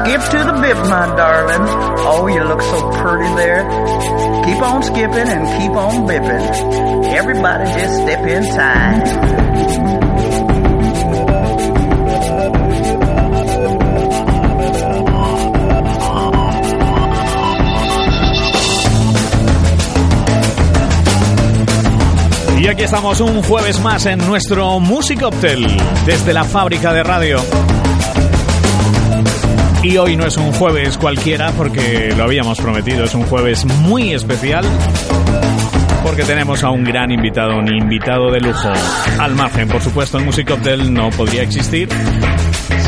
Skip to the bip, my darling. Oh, you look so pretty there. Keep on skipping and keep on bipping. Everybody just step in time. Y aquí estamos un jueves más en nuestro Music Hotel desde la fábrica de radio. Y hoy no es un jueves cualquiera porque lo habíamos prometido, es un jueves muy especial porque tenemos a un gran invitado, un invitado de lujo. Al margen, por supuesto, el Music Hotel no podría existir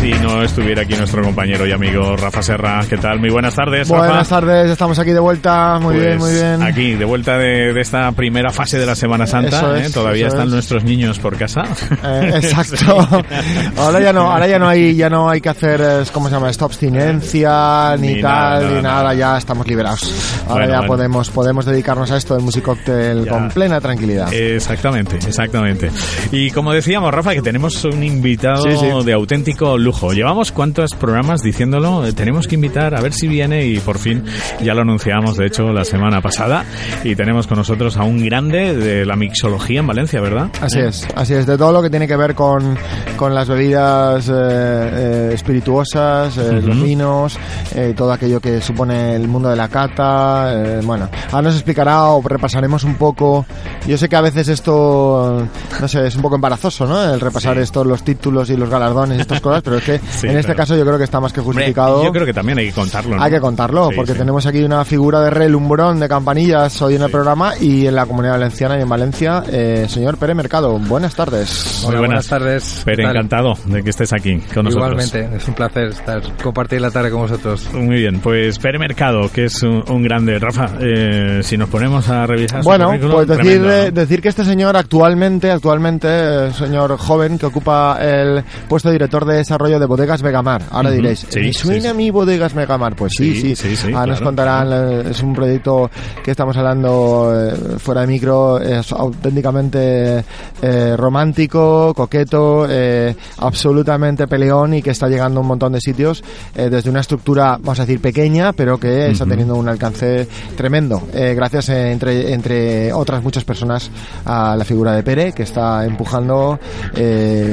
si no estuviera aquí nuestro compañero y amigo Rafa Serra. ¿Qué tal? Muy buenas tardes, Rafa. Buenas tardes, estamos aquí de vuelta. Muy bien, muy Pues bien. Aquí, de vuelta de, de esta primera fase de la Semana Santa. ¿eh? es, Todavía eso están es. nuestros niños por casa. Eh, exacto. Ahora ya no, ahora ya no hay, ya no hay que hacer, eh, ¿cómo se llama? Esto abstinencia ni, Ni tal, nada, ni nada, nada. Ya estamos liberados. Ahora Bueno, ya bueno. podemos, podemos dedicarnos a esto del Music Cocktail Ya. con plena tranquilidad. Exactamente, exactamente. Y como decíamos, Rafa, que tenemos un invitado Sí, sí. de auténtico lujo. Llevamos cuántos programas diciéndolo, Eh, tenemos que invitar a ver si viene y por fin ya lo anunciamos, de hecho, la semana pasada. Y tenemos con nosotros a un grande de la mixología en Valencia, ¿verdad? Así es, así es, de todo lo que tiene que ver con, con las bebidas eh, eh, espirituosas, eh, los Ujú. vinos, eh, todo aquello que supone el mundo de la cata. eh, bueno, ahora nos explicará o repasaremos un poco. Yo sé que a veces esto, no sé, es un poco embarazoso, ¿no? El repasar Sí. estos, los títulos y los galardones y estas cosas, pero es que Sí, en este caso yo creo que está más que Hombre, justificado. yo creo que también hay que contarlo. ¿no? Hay que contarlo, Sí, porque sí. tenemos aquí una figura de relumbrón de campanillas hoy en el Sí. programa y en la comunidad valenciana y en Valencia, eh, señor Pere Mercado. Buenas tardes. Muy buenas. buenas tardes. Pero ¿Qué tal? encantado de que estés aquí con nosotros. Igualmente, es un placer estar compartir la tarde con vosotros. Muy bien, pues Pere Mercado, que es un, un grande. Rafa, eh, si nos ponemos a revisar Bueno, pues decir, tremendo, ¿no? decir que este señor actualmente, actualmente, eh, señor joven que ocupa el puesto de director de desarrollo de Bodegas Vegamar. Ahora diréis, sí, ¿me suena sí, a mí Bodegas Vegamar? Pues sí, Sí, sí. sí, Ahora nos contarán, eh, es un proyecto que estamos hablando eh, fuera de micro, es auténticamente eh, romántico, coqueto, eh, absolutamente peleón y que está llegando a un montón de sitios desde una estructura, vamos a decir, pequeña, pero que está teniendo un alcance tremendo. gracias, entre, entre otras muchas personas, a la figura de Pere, que está empujando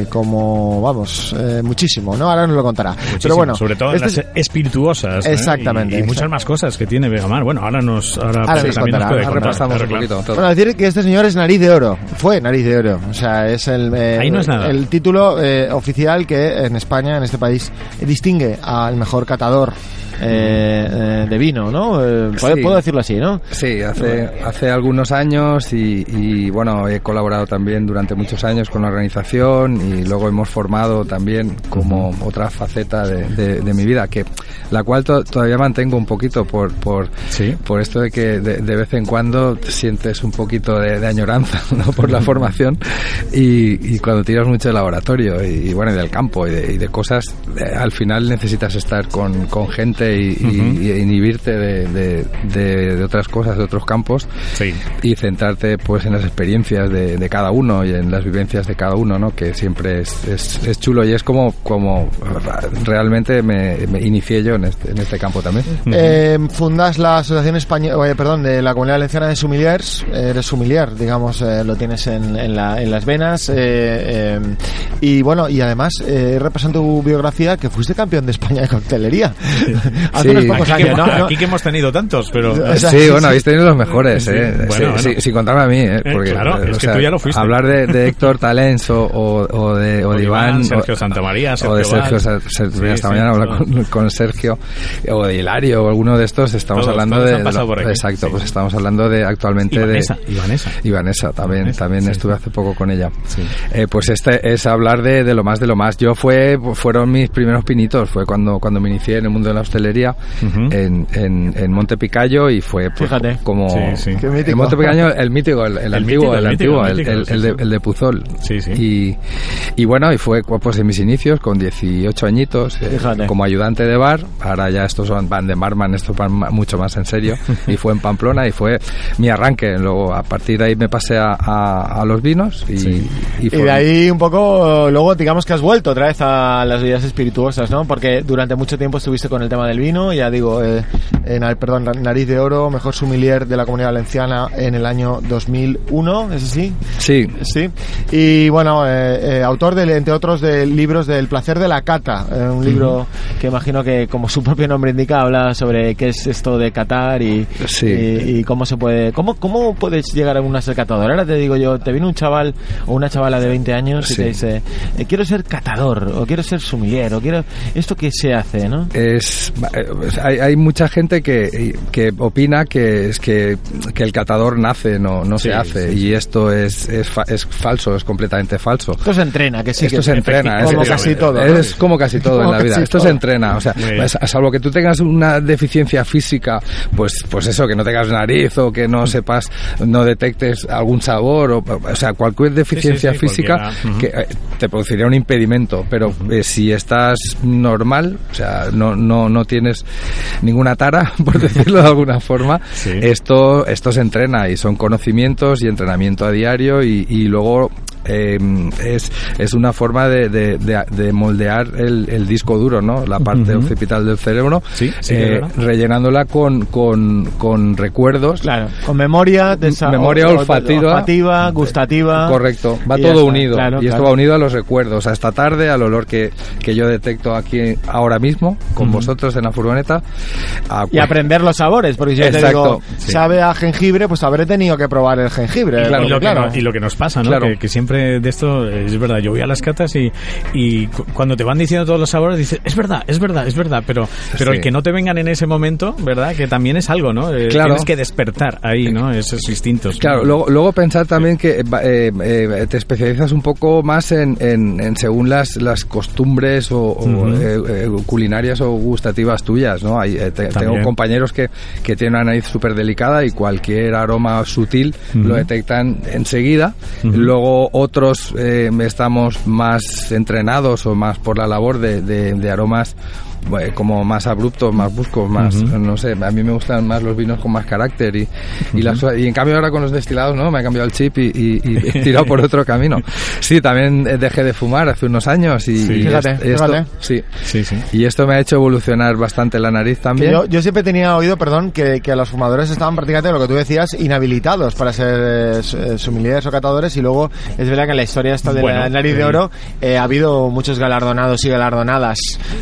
como, vamos, eh, muchísimo, ¿no? Ahora nos lo contará. Muchísimo, Pero bueno, sobre todo en este las espirituosas ¿eh? Exactamente, y, y muchas más cosas que tiene Vegamar. Bueno, ahora nos ahora, Ahora Pere nos también nos contará, puede ahora contar, repasamos claro, un poquito todo. Bueno, decir que este señor es nariz de oro. Fue nariz de oro. O sea, es el, eh, Ahí no es nada. el título eh, oficial que en España, en este país, distingue al mejor catador eh, eh, de vino, ¿no? Eh, ¿puedo, Sí. puedo decirlo así, ¿no? Sí, hace, hace algunos años y, y, bueno, he colaborado también durante muchos años con la organización y luego hemos formado también como otra faceta de, de- de mi vida, que la cual to- todavía mantengo un poquito por, por, Sí. por esto de que de, de vez en cuando sientes un poquito de, añoranza ¿no? por la formación y, y cuando tiras mucho del laboratorio y, y, bueno, y del campo y de, y de cosas, eh, al final necesitas estar con, con gente y, inhibirte de, de- de- de otras cosas, de otros campos Sí. y centrarte pues en las experiencias de, de cada uno y en las vivencias de cada uno, ¿no? Que siempre es, es, es chulo y es como, como realmente me, me inicié yo en este, en este campo también. Eh, fundas la Asociación Española, perdón, de la Comunidad Valenciana de Sumiliers. Eres sumilier, digamos, eh, lo tienes en, en, la- en las venas. eh, eh, y bueno, y además, eh, repasando tu biografía, que fuiste campeón de España de coctelería. Hace Sí. unos pocos Aquí, que, años, ¿no? aquí que hemos tenido tantos, pero... O sea, sí, sí, bueno, sí. habéis tenido los mejores, Sí, ¿eh? bueno, Sí, bueno. sí, sin contarme a mí, ¿eh? Eh, claro, eh, es o que sea, tú ya lo fuiste. Hablar de, de Héctor Talens o, o, o de, o O de Iván... Iván, Sergio Santamaría, O de Sergio Sergio, esta sí, mañana hablar con, con Sergio, o de Hilario, o alguno de estos, estamos Todos, hablando todos de... aquí, exacto, sí. pues estamos hablando de actualmente de... Y Vanessa también, también estuve hace poco con ella. Eh, pues este es hablar de, de lo más de lo más. Yo fue, fueron mis primeros pinitos, fue cuando, cuando me inicié en el mundo de la hostelería Ujú. en, en, en Monte Picayo y fue pues, Fíjate. como Sí, sí. Mítico. el Monte Picayo, el mítico, el, el El antiguo, mítico, el, antiguo, el el, mítico, el- sí, el de, sí. el de Puzol. Sí, sí. Y, y bueno, y fue pues en mis inicios con 18 añitos eh, como ayudante de bar. Ahora ya estos son, van de barman, esto van mucho más en serio. y fue en Pamplona y fue mi arranque. Luego a partir de ahí me pasé a, a, a los vinos y, y Y fue- de ahí un poco luego digamos que has vuelto otra vez a las bebidas espirituosas, ¿no? Porque durante mucho tiempo estuviste con el tema del vino, ya digo, eh, en, perdón, Nariz de Oro, mejor sumilier de la Comunidad Valenciana en el año 2001, ¿es así? Sí. Sí. Y bueno, eh, eh, autor, de, entre otros, de libros del placer de la cata, eh, un libro que imagino que, como su propio nombre indica, habla sobre qué es esto de catar y, Sí. y, y cómo se puede, cómo, cómo puedes llegar a una ser catador. Ahora te digo yo, te viene un chaval o una chavala de 20 años y te dice, quiero ser catador, o quiero ser sumiller, o quiero, esto que se hace, ¿no? es hay, hay mucha gente que, que opina que es que, que el catador nace no no Sí, se hace sí, sí. y esto es, es, fa- es falso es completamente falso Esto se entrena, que sí. esto que se entrena Como es, casi es- todo. ¿no? es como casi todo en Como la vida casi esto todo. se entrena o sea pues, a salvo que tú tengas una deficiencia física pues pues eso que no tengas nariz o que no sepas no detectes algún sabor o, o sea cualquier deficiencia sí, física que eh, te produciría un impedimento pero eh, si estás normal o sea no no no tienes ninguna tara por decirlo de alguna forma Sí. esto esto se entrena y son conocimientos y entrenamiento a diario y, y luego eh, es, es una forma de, de- de- de moldear el, el disco duro, ¿no? La parte Ujú. occipital del cerebro, Sí, sí, eh, rellenándola con, con, con recuerdos. Claro, con memoria, de esa- Memoria o- olfativa. olfativa, gustativa. Correcto, va todo está, unido claro, y esto claro. va unido a los recuerdos, a esta tarde, al olor que, que yo detecto aquí ahora mismo con Ujú. vosotros en la furgoneta. a Y aprender los sabores, porque si yo te Exacto, digo, sí. sabe a jengibre, pues habré tenido que probar el jengibre. Claro, y, lo que y lo que nos pasa, ¿no? Claro. Que, que siempre de esto, eh, es verdad, yo voy a las catas y, y cu- cuando te van diciendo todos los sabores, dices, es verdad, es verdad, es verdad, pero, pero Sí. el que no te vengan en ese momento, ¿verdad? Que también es algo, ¿no? Eh, Claro. Tienes que despertar ahí, ¿no? Esos instintos. ¿no? Claro, luego, luego pensar también que eh, eh, te especializas un poco más en, en- en según las, las costumbres o, o, Ujú. eh, eh, culinarias o gustativas tuyas, ¿no? Hay, eh, te- tengo compañeros que, que tienen una nariz súper delicada y cualquier aroma sutil Ujú. lo detectan enseguida. Ujú. Luego otros eh, estamos más entrenados o más por la labor de, de- de aromas como más abruptos, más bruscos, más, Ujú. no sé, a mí me gustan más los vinos con más carácter y, y, las- y en cambio ahora con los destilados, ¿no? Me ha cambiado el chip y, y- y he tirado por otro camino. Sí, también eh, dejé de fumar hace unos años y, Sí. y Fíjate, est- esto, fíjate. sí. Sí, sí. Y esto me ha hecho evolucionar bastante la nariz también. yo, yo siempre tenía oído, perdón, que, que los fumadores estaban prácticamente, lo que tú decías, inhabilitados para ser eh, eh, o catadores y luego es verdad que en la historia esta de Bueno, la nariz de eh, oro eh, ha habido muchos galardonados y galardonadas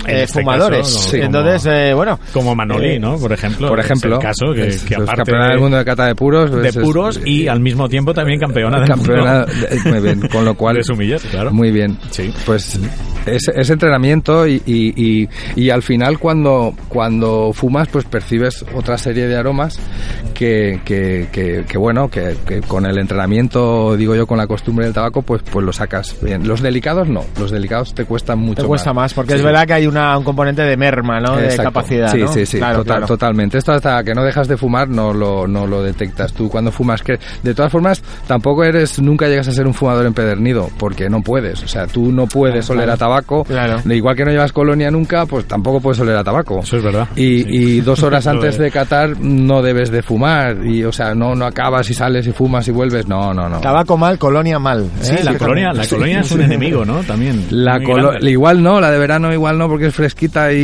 eh, este fumadores. caso, Sí. Entonces, eh, bueno, Como Manolí, Eh, ¿no? Por ejemplo. por es ejemplo, el caso que, es- que es aparte campeona de, del mundo de cata de puros, de pues es- puros y al mismo tiempo también campeona del campeona mundo de- muy bien, con lo cual de sumiller, claro. Muy bien. Sí. Pues es, es entrenamiento y, y, y, y al final cuando, cuando fumas pues percibes otra serie de aromas que, que, que, que, bueno, que, que con el entrenamiento, digo yo, con la costumbre del tabaco, pues, pues lo sacas bien. Los delicados no, los delicados te cuestan mucho te cuesta más, porque Sí. es verdad que hay una, un componente de merma, ¿no? De capacidad, Sí, ¿no? sí, sí, Claro, total- claro. totalmente. Esto hasta que no dejas de fumar no lo, no lo detectas tú cuando fumas. Que de todas formas, tampoco eres, nunca llegas a ser un fumador empedernido, porque no puedes. O sea, tú no puedes Claro, oler a tabaco. Claro. De igual que no llevas colonia nunca, pues tampoco puedes oler a tabaco. Eso es verdad. Y, Sí. y dos horas antes de- catar no debes de fumar. Y, o sea, no, no acabas y sales y fumas y vuelves. No, no, no. Tabaco mal, colonia mal. ¿eh? Sí, la Fíjate. colonia, la colonia es un enemigo, ¿no? También. La igual no, la de verano igual no porque es fresquita y,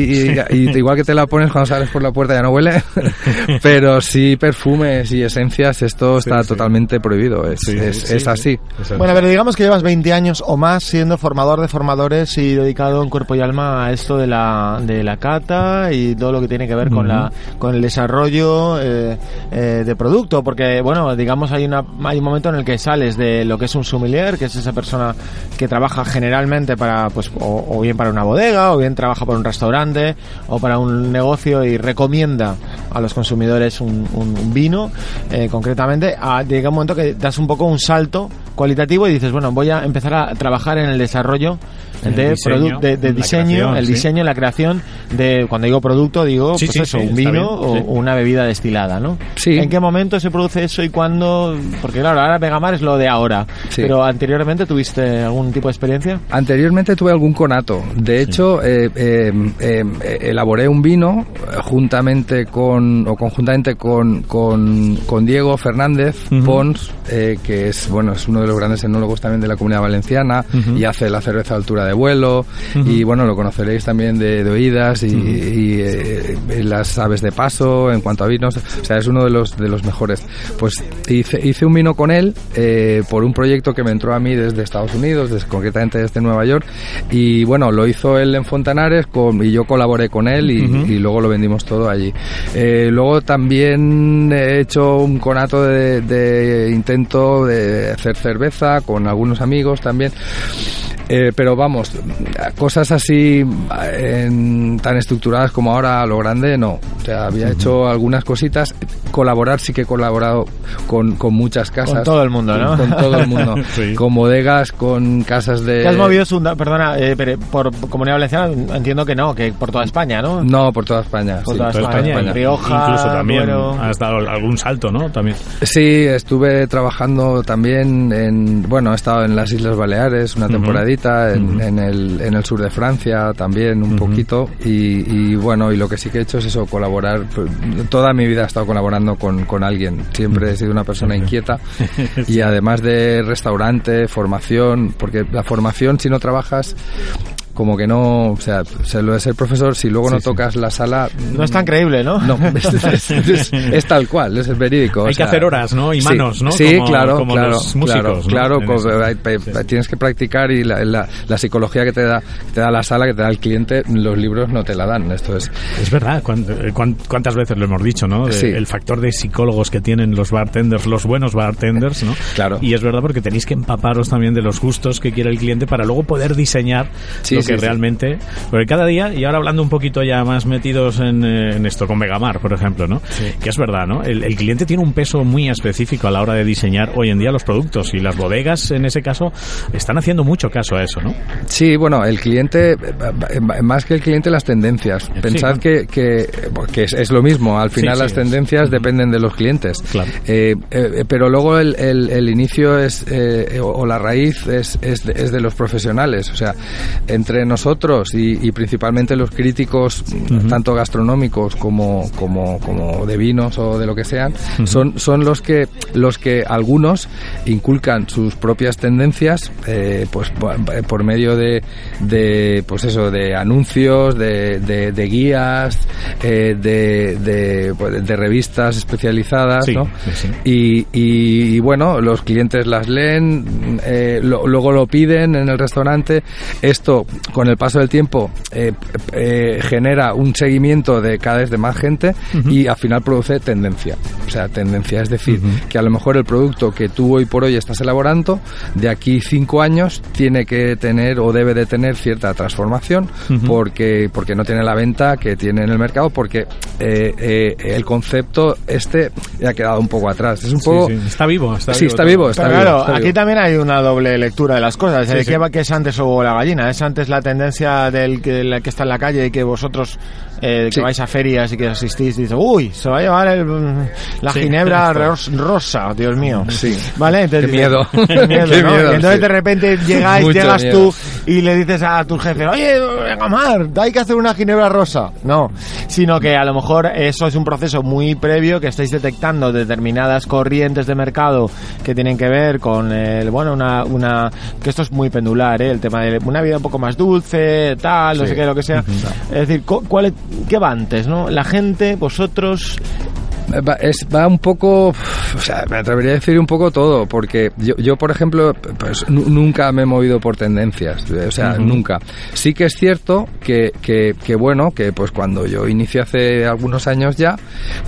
y- y igual que te la pones cuando sales por la puerta ya no huele, pero sí perfumes y esencias esto Sí, está sí. totalmente prohibido, es, Sí, es, sí, es sí. así. Bueno, pero digamos que llevas 20 años o más siendo formador de formadores y dedicado en cuerpo y alma a esto de la, de la cata y todo lo que tiene que ver con, la, con el desarrollo eh, eh, de producto. Porque, bueno, digamos, hay, una, hay un momento en el que sales de lo que es un sommelier, que es esa persona que trabaja generalmente para, pues, o, o bien para una bodega, o bien trabaja para un restaurante, o para un negocio y recomienda a los consumidores un, un- un vino, eh, concretamente, a, llega un momento que das un poco un salto cualitativo y dices, bueno, voy a empezar a trabajar en el desarrollo de, diseño, de, de diseño, creación, el sí. diseño, la creación de, cuando digo producto, digo, Sí, pues sí, eso, sí, un vino bien, o sí. una bebida destilada, ¿no? Sí. ¿En qué momento se produce eso y cuándo? Porque claro, ahora Vegamar es lo de ahora, Sí. pero anteriormente tuviste algún tipo de experiencia. Anteriormente tuve algún conato. De hecho, eh, eh, eh, eh, elaboré un vino juntamente con, o conjuntamente con, con, con Diego Fernández Ujú. Pons, eh, que es, bueno, es uno de los grandes enólogos también de la comunidad valenciana Ujú. y hace la cerveza a altura de vuelo. Ujú. Y bueno, lo conoceréis también de, de oídas y, y, eh, las aves de paso en cuanto a vinos. O sea, es uno de los, de los mejores. Pues hice, hice un vino con él eh, por un proyecto que me entró a mí desde Estados Unidos, desde, concretamente desde Nueva York. Y bueno, lo hizo él en Fontanares con, y yo colaboré con él y, Ujú. y luego lo vendimos todo allí. Eh, luego también he hecho un conato de, de intento de hacer cerveza con algunos amigos también. Eh, pero vamos, cosas así en- tan estructuradas como ahora a lo grande, no. O sea, había hecho algunas cositas. Colaborar sí que he colaborado con, con muchas casas. Con todo el mundo, ¿no? Con todo el mundo. Sí. Con bodegas, con casas de... ¿Te has movido, Sunda- perdona, eh, pero por Comunidad Valenciana? Entiendo que no, que por toda España, ¿no? No, por toda España. Por sí, toda España, Rioja, Incluso también Duero. has dado algún salto, ¿no? También. Sí, estuve trabajando también en, bueno, he estado en las Islas Baleares una temporadita, en, en el, en el sur de Francia también un poquito y, y bueno, y lo que sí que he hecho es eso, colaborar, pues, toda mi vida he estado colaborando con, con alguien, siempre he sido una persona inquieta. Y además de restaurante, formación, porque la formación si no trabajas como que no, o sea, se lo de ser profesor, si luego Sí, no sí. tocas la sala... No es tan creíble, ¿no? No, es, es- es- es tal cual, es el verídico. o Hay que hacer horas, ¿no? Y sí, manos, ¿no? Sí, Como- claro, como claro, los músicos, claro, Sí. tienes que practicar y la, la- la psicología que te da, que te da la sala, que te da el cliente, los libros no te la dan. Esto es, Es verdad, eh, cuán- cuántas veces lo hemos dicho, ¿no? De-. El factor de psicólogos que tienen los bartenders, los buenos bartenders, ¿no? Claro. Y es verdad porque tenéis que empaparos también de los gustos que quiere el cliente para luego poder diseñar Sí, que sí. realmente... Porque cada día, y ahora hablando un poquito ya más metidos en, eh, en esto, con Vegamar, por ejemplo, ¿no? Que es verdad, ¿no? El, el cliente tiene un peso muy específico a la hora de diseñar hoy en día los productos y las bodegas, en ese caso, están haciendo mucho caso a eso, ¿no? Sí, bueno, el cliente, eh, eh, más que el cliente, las tendencias. Pensad claro. que, que, que es, es lo mismo, al final las es. tendencias dependen de los clientes. Claro. Eh, eh, pero luego el, el- el inicio es, eh, o, o la raíz es, es, de, es de los profesionales. O sea, entre nosotros y, y principalmente los críticos, tanto gastronómicos como, como, como de vinos o de lo que sean, son, son los que, los que algunos inculcan sus propias tendencias, eh, pues por, por medio de, de, pues eso, de anuncios, de, de, de guías, eh, de, de, pues, de revistas especializadas, Sí, ¿no? sí. Y, y- y, bueno, los clientes las leen, eh, lo- luego lo piden en el restaurante. Esto, con el paso del tiempo, eh, eh, genera un seguimiento de cada vez de más gente y al final produce tendencia. O sea, tendencia, es decir, que a lo mejor el producto que tú hoy por hoy estás elaborando, de aquí cinco años, tiene que tener o debe de tener cierta transformación porque, porque no tiene la venta que tiene en el mercado, porque eh, eh, el concepto este ya ha quedado un poco atrás. Es un Sí, poco... sí. Está vivo, está Sí, vivo. está vivo, está Pero vivo, claro, está aquí vivo. también hay una doble lectura de las cosas. Sí, ¿De sí. ¿Qué, va- qué es antes o la gallina? ¿Es antes la tendencia del que, la que está en la calle y que vosotros eh, que Sí. vais a ferias y que asistís dices, uy, se va a llevar el, la Sí. ginebra ros- rosa, Dios mío. Sí. ¿Vale? Entonces Qué miedo. Qué miedo, Qué ¿no? miedo, y entonces de repente llegáis, Mucho llegas miedo. tú y le dices a tu jefe, oye, venga, Mar, hay que hacer una ginebra rosa. No, sino que a lo mejor eso es un proceso muy previo que estáis detectando determinadas corrientes de mercado que tienen que ver con el, bueno, una, una, que esto es muy pendular, ¿eh? el tema de una vida un poco más dulce, tal, no Sí. sé qué, lo que sea. Es decir, cu- ¿cuál, es- ¿qué va antes, no? La gente, vosotros, Va, es, va un poco, o sea, me atrevería a decir un poco todo, porque yo, yo por ejemplo, pues nu- nunca me he movido por tendencias, o sea, nunca. Sí que es cierto que, que, que, bueno, que pues cuando yo inicié hace algunos años ya,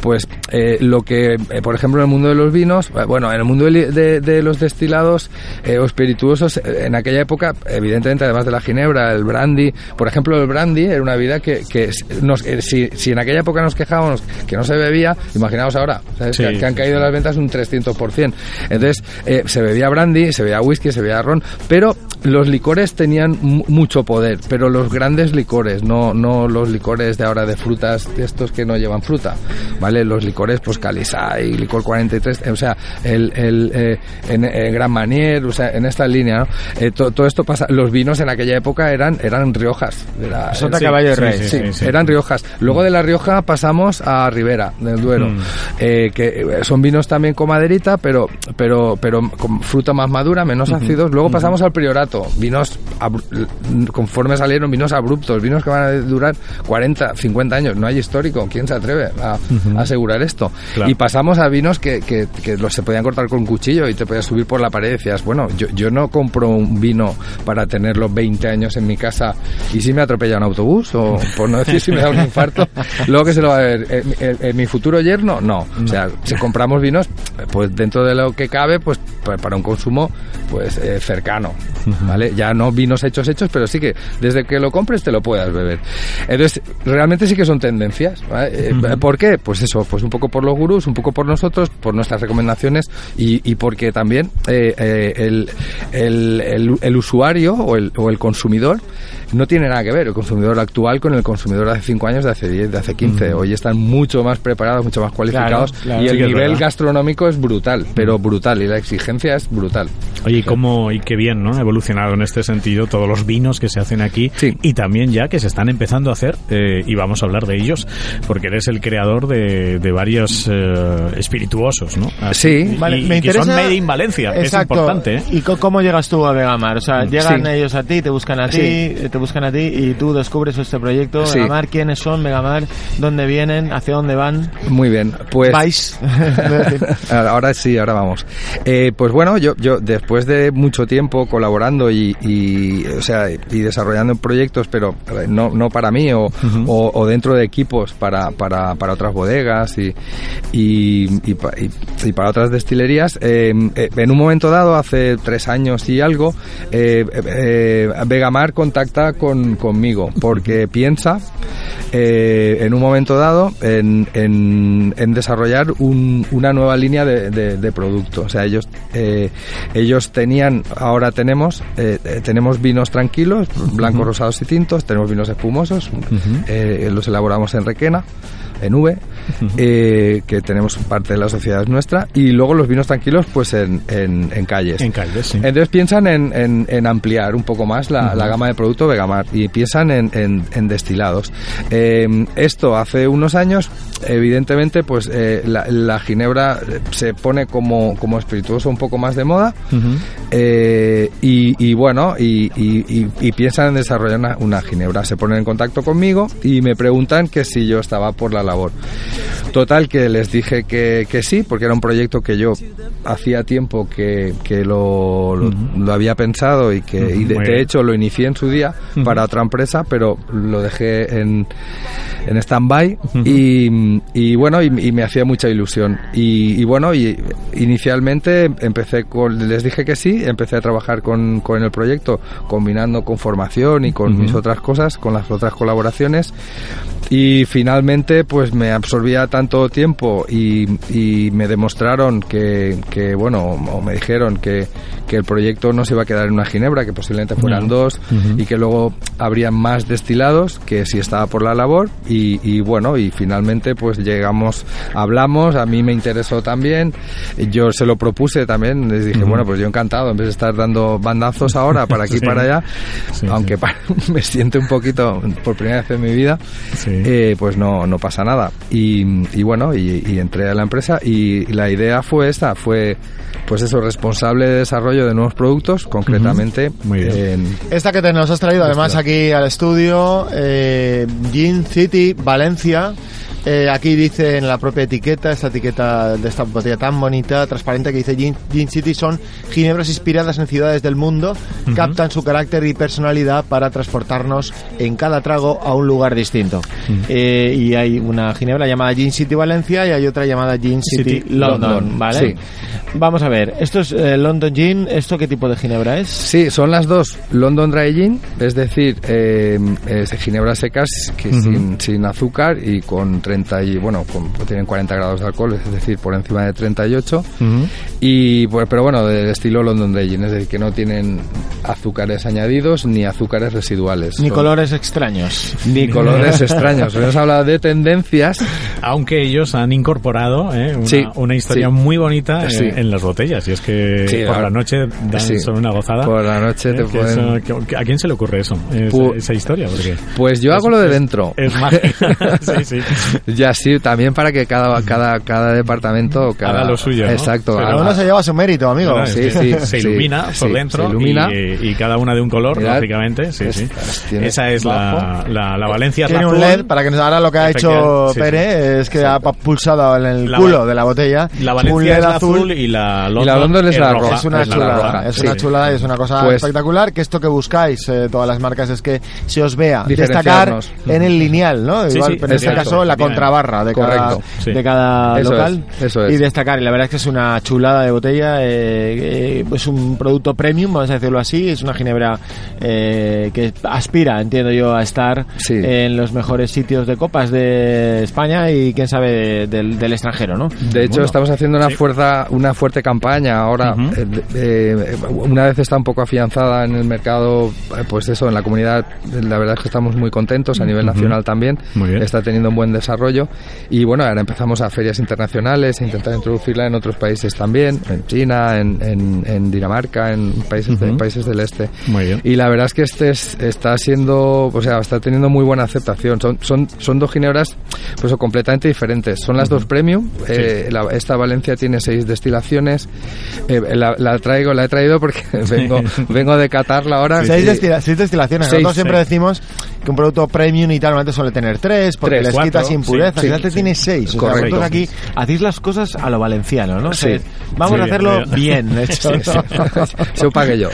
pues eh, lo que, eh, por ejemplo, en el mundo de los vinos, eh, bueno, en el mundo de, de- de los destilados eh, o espirituosos, eh, en aquella época, evidentemente, además de la ginebra, el brandy, por ejemplo, el brandy era una vida que, que nos, eh, si, si en aquella época nos quejábamos que no se bebía, imaginaos ahora, ¿sabes? Sí, que, que han sí, caído sí. las ventas un 300%. Entonces, eh, se bebía brandy, se bebía whisky, se bebía ron, pero los licores tenían mucho poder, pero los grandes licores, no, no los licores de ahora de frutas, de estos que no llevan fruta, ¿vale? Los licores, pues y licor 43, o sea, el, el eh, en, Gran Manier, o sea, en esta línea, ¿no? Eh, todo esto pasa, los vinos en aquella época eran, eran Riojas. Era, Sota Caballo Rey. Sí, eran Riojas. Luego de la Rioja pasamos a Ribera, del Duero, mm. Eh, que son vinos también con maderita, pero, pero, pero con fruta más madura, menos ácidos. Luego pasamos al Priorato, vinos, conforme salieron, vinos abruptos, vinos que van a durar 40, 50 años. No hay histórico, ¿quién se atreve a, asegurar esto? Y pasamos a vinos que, que, los se podían cortar con un cuchillo y te podías subir por la pared y decías, bueno, yo, yo no compro un vino para tenerlo 20 años en mi casa y si me atropella un autobús o por no decir si me da un infarto, luego que se lo va a ver en, mi futuro yerno, no. O sea, si compramos vinos, pues dentro de lo que cabe, pues para un consumo pues eh, cercano, ¿vale? Ya no vinos hechos hechos, pero sí que desde que lo compres te lo puedas beber. Entonces, realmente sí que son tendencias. ¿vale? Eh, ¿Por qué? Pues eso, pues un poco por los gurús, un poco por nosotros, por nuestras recomendaciones y, porque también eh, el, el, el, usuario o el, o el consumidor no tiene nada que ver el consumidor actual con el consumidor de hace 5 años, de hace 10, de hace 15. Hoy están mucho más preparados, mucho más cualificados y el nivel gastronómico es brutal, pero brutal y la exigencia es brutal. Oye, y cómo y qué bien, ¿no? Ha evolucionado en este sentido todos los vinos que se hacen aquí y también ya que se están empezando a hacer eh, y vamos a hablar de ellos porque eres el creador de, de varios eh, espirituosos, ¿no? sí, vale, me interesa... que son made in Valencia, es importante. ¿eh? ¿Y cómo llegas tú a Vegamar? O sea, llegan ellos a ti, te buscan a ti, te buscan a ti y tú descubres este proyecto, Megamar, quiénes son Megamar, dónde vienen, hacia dónde van. Muy bien, pues... ¿Vais? ahora sí, ahora vamos. Eh, pues bueno, yo, yo después de mucho tiempo colaborando y, y o sea, y desarrollando proyectos, pero no, no para mí o, o, dentro de equipos para, para, para otras bodegas y, y, y, para otras destilerías, eh, eh, en un momento dado, hace tres años y algo, Vegamar contacta con, conmigo porque piensa eh, en un momento dado en, en, desarrollar una nueva línea de, de, producto. O sea, ellos, eh, ellos tenían, ahora tenemos, eh, tenemos vinos tranquilos, blancos, rosados y tintos, tenemos vinos espumosos, los elaboramos en Requena en V, eh, que tenemos parte de la sociedad nuestra, y luego los vinos tranquilos pues en, en, calles. En calles, sí. Entonces piensan en, en, ampliar un poco más la, gama de producto Vegamar y piensan en, destilados. Eh, esto hace unos años, evidentemente, pues eh, la, ginebra se pone como, como espirituoso un poco más de moda y, bueno, y, y, piensan en desarrollar una, una ginebra. Se ponen en contacto conmigo y me preguntan que si yo estaba por la labor. Total que les dije que, que sí, porque era un proyecto que yo hacía tiempo que, que lo, lo, había pensado y que y de, hecho lo inicié en su día para otra empresa, pero lo dejé en, en stand-by y, y, bueno, y, me hacía mucha ilusión. Y, bueno, y inicialmente empecé con, les dije que sí, empecé a trabajar con, con el proyecto, combinando con formación y con mis otras cosas, con las otras colaboraciones. Y finalmente pues me absorbía tanto tiempo y, y me demostraron que, que, bueno, o me dijeron que, que, el proyecto no se iba a quedar en una ginebra, que posiblemente fueran dos y que luego habría más destilados, que si estaba por la labor y, y, bueno, y finalmente pues llegamos, hablamos, a mí me interesó también, yo se lo propuse también, les dije, bueno, pues yo encantado, en vez de estar dando bandazos ahora para aquí y para allá, aunque me siente un poquito por primera vez en mi vida, eh, pues no, no pasa nada. Y, y bueno, y, entré a la empresa y la idea fue esta, fue pues eso, responsable de desarrollo de nuevos productos, concretamente. Muy bien. esta que te nos has traído además aquí al estudio, eh, Gin City, Valencia. Eh, aquí dice en la propia etiqueta, esta etiqueta de esta botella tan bonita, transparente, que dice Gin, City son ginebras inspiradas en ciudades del mundo, captan su carácter y personalidad para transportarnos en cada trago a un lugar distinto. Eh, y hay una ginebra llamada Gin City Valencia y hay otra llamada Gin City, London, ¿vale? Vamos a ver, esto es eh, London Gin, ¿esto qué tipo de ginebra es? Sí, son las dos, London Dry Gin, es decir, ginebras secas que sin, sin azúcar y con 30 y, bueno, con- tienen 40 grados de alcohol, es decir, por encima de 38. Ujú. Y pues, pero bueno, del estilo London Drying, es decir, que no tienen azúcares añadidos ni azúcares residuales. Ni Son- colores extraños. Ni colores extraños. Hemos hablado de tendencias. Aunque ellos han incorporado ¿eh? una, Sí, una historia sí. muy bonita eh, Sí. en las botellas. Y es que por ahora- la noche dan son una gozada. Por la noche te Eh, que pueden- eso- ¿A quién se le ocurre eso? Esa, Pu- esa historia. Porque Pues yo es- hago lo de es- dentro. Es mágica. sí, sí. Ya sí, también para que cada, cada, cada departamento cada, Haga lo suyo, ¿no? Exacto. Pero uno se lleva su mérito, amigo. Claro, sí, sí, se sí, ilumina sí, por dentro ilumina. Y, y cada una de un color, Mirad. lógicamente. Sí, sí. Es- tiene Esa es la, la, la Valencia Tiene un. LED para que nos ahora lo que ha hecho sí, Pere es que ha pulsado en el La culo de la botella La un Valencia LED es azul y la London, Y la London es la roja. Es una chulada, es sí. una chulada y es una cosa Pues- espectacular. Que esto que buscáis, eh, todas las marcas, es que se os vea destacar en el lineal, ¿no? Sí, Igual, sí, pero en este caso, la efectivamente. contrabarra de cada, Correcto, sí. de cada Eso local. es, eso es. Y destacar. Y la verdad es que es una chulada de botella. eh, eh, es un producto premium, vamos a decirlo así. Es una ginebra eh, que aspira, entiendo yo, a estar Sí. en los mejores sitios de copas de España y quién sabe de- del, del extranjero, ¿no? De hecho, Bueno. estamos haciendo una, Sí. fuerza, una fuerte campaña ahora. Eh, eh, una vez está un poco afianzada en el mercado, pues eso, en la comunidad, la verdad es que estamos muy contentos, a nivel nacional también. Muy bien. Está teniendo un buen desarrollo. Y bueno, ahora empezamos a ferias internacionales, a intentar introducirla en otros países también, en China, en, en- en Dinamarca, en países, de- Ujú. países del este. Muy bien. Y la verdad es que este es- está siendo, o sea, está teniendo muy buena aceptación. Son, son, son dos ginebras pues, completamente diferentes. Son las dos premium. Eh, la- esta Valencia tiene seis destilaciones. Eh, la, la traigo, la he traído porque vengo, vengo de catarla ahora. Seis, Y- destila- seis destilaciones. Seis, Nosotros siempre seis. decimos que un producto premium y tal normalmente suele tener tres porque Tres, les cuatro, quitas impurezas. sí, y este sí. tiene seis. O sea, Correcto. aquí hacéis las cosas a lo valenciano, ¿no? O sea, Sí. Vamos Sí, a hacerlo bien, bien, bien. hecho. Sí, sí. Se lo pagué yo.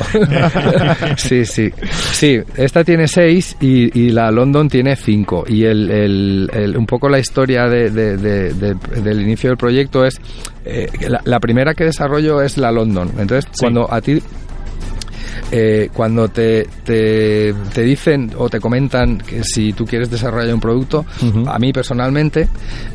sí, sí. Sí, esta tiene seis y, y la London tiene cinco. Y el, el- el- un poco la historia de- de- de- de- del inicio del proyecto es. eh, la, la primera que desarrollo es la London. Entonces, cuando a ti eh, cuando te, te, te dicen o te comentan que si tú quieres desarrollar un producto, a mí personalmente,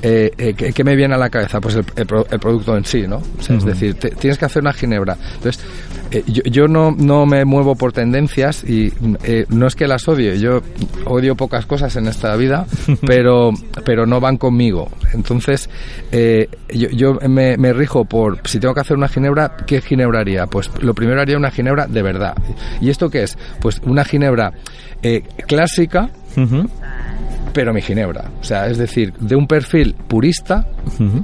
eh, eh, ¿qué, qué me viene a la cabeza? Pues el, el el producto en sí, ¿no? O sea, Ujú. Es decir, te- tienes que hacer una ginebra. Entonces, eh, yo, yo no, no me muevo por tendencias y eh, no es que las odie, yo odio pocas cosas en esta vida, pero, pero no van conmigo. Entonces, eh, yo, yo me, me rijo por, si tengo que hacer una ginebra, ¿qué ginebra haría? Pues lo primero haría una ginebra de verdad. ¿Y esto qué es? Pues una ginebra eh, clásica. Pero mi ginebra. O sea, es decir, de un perfil purista,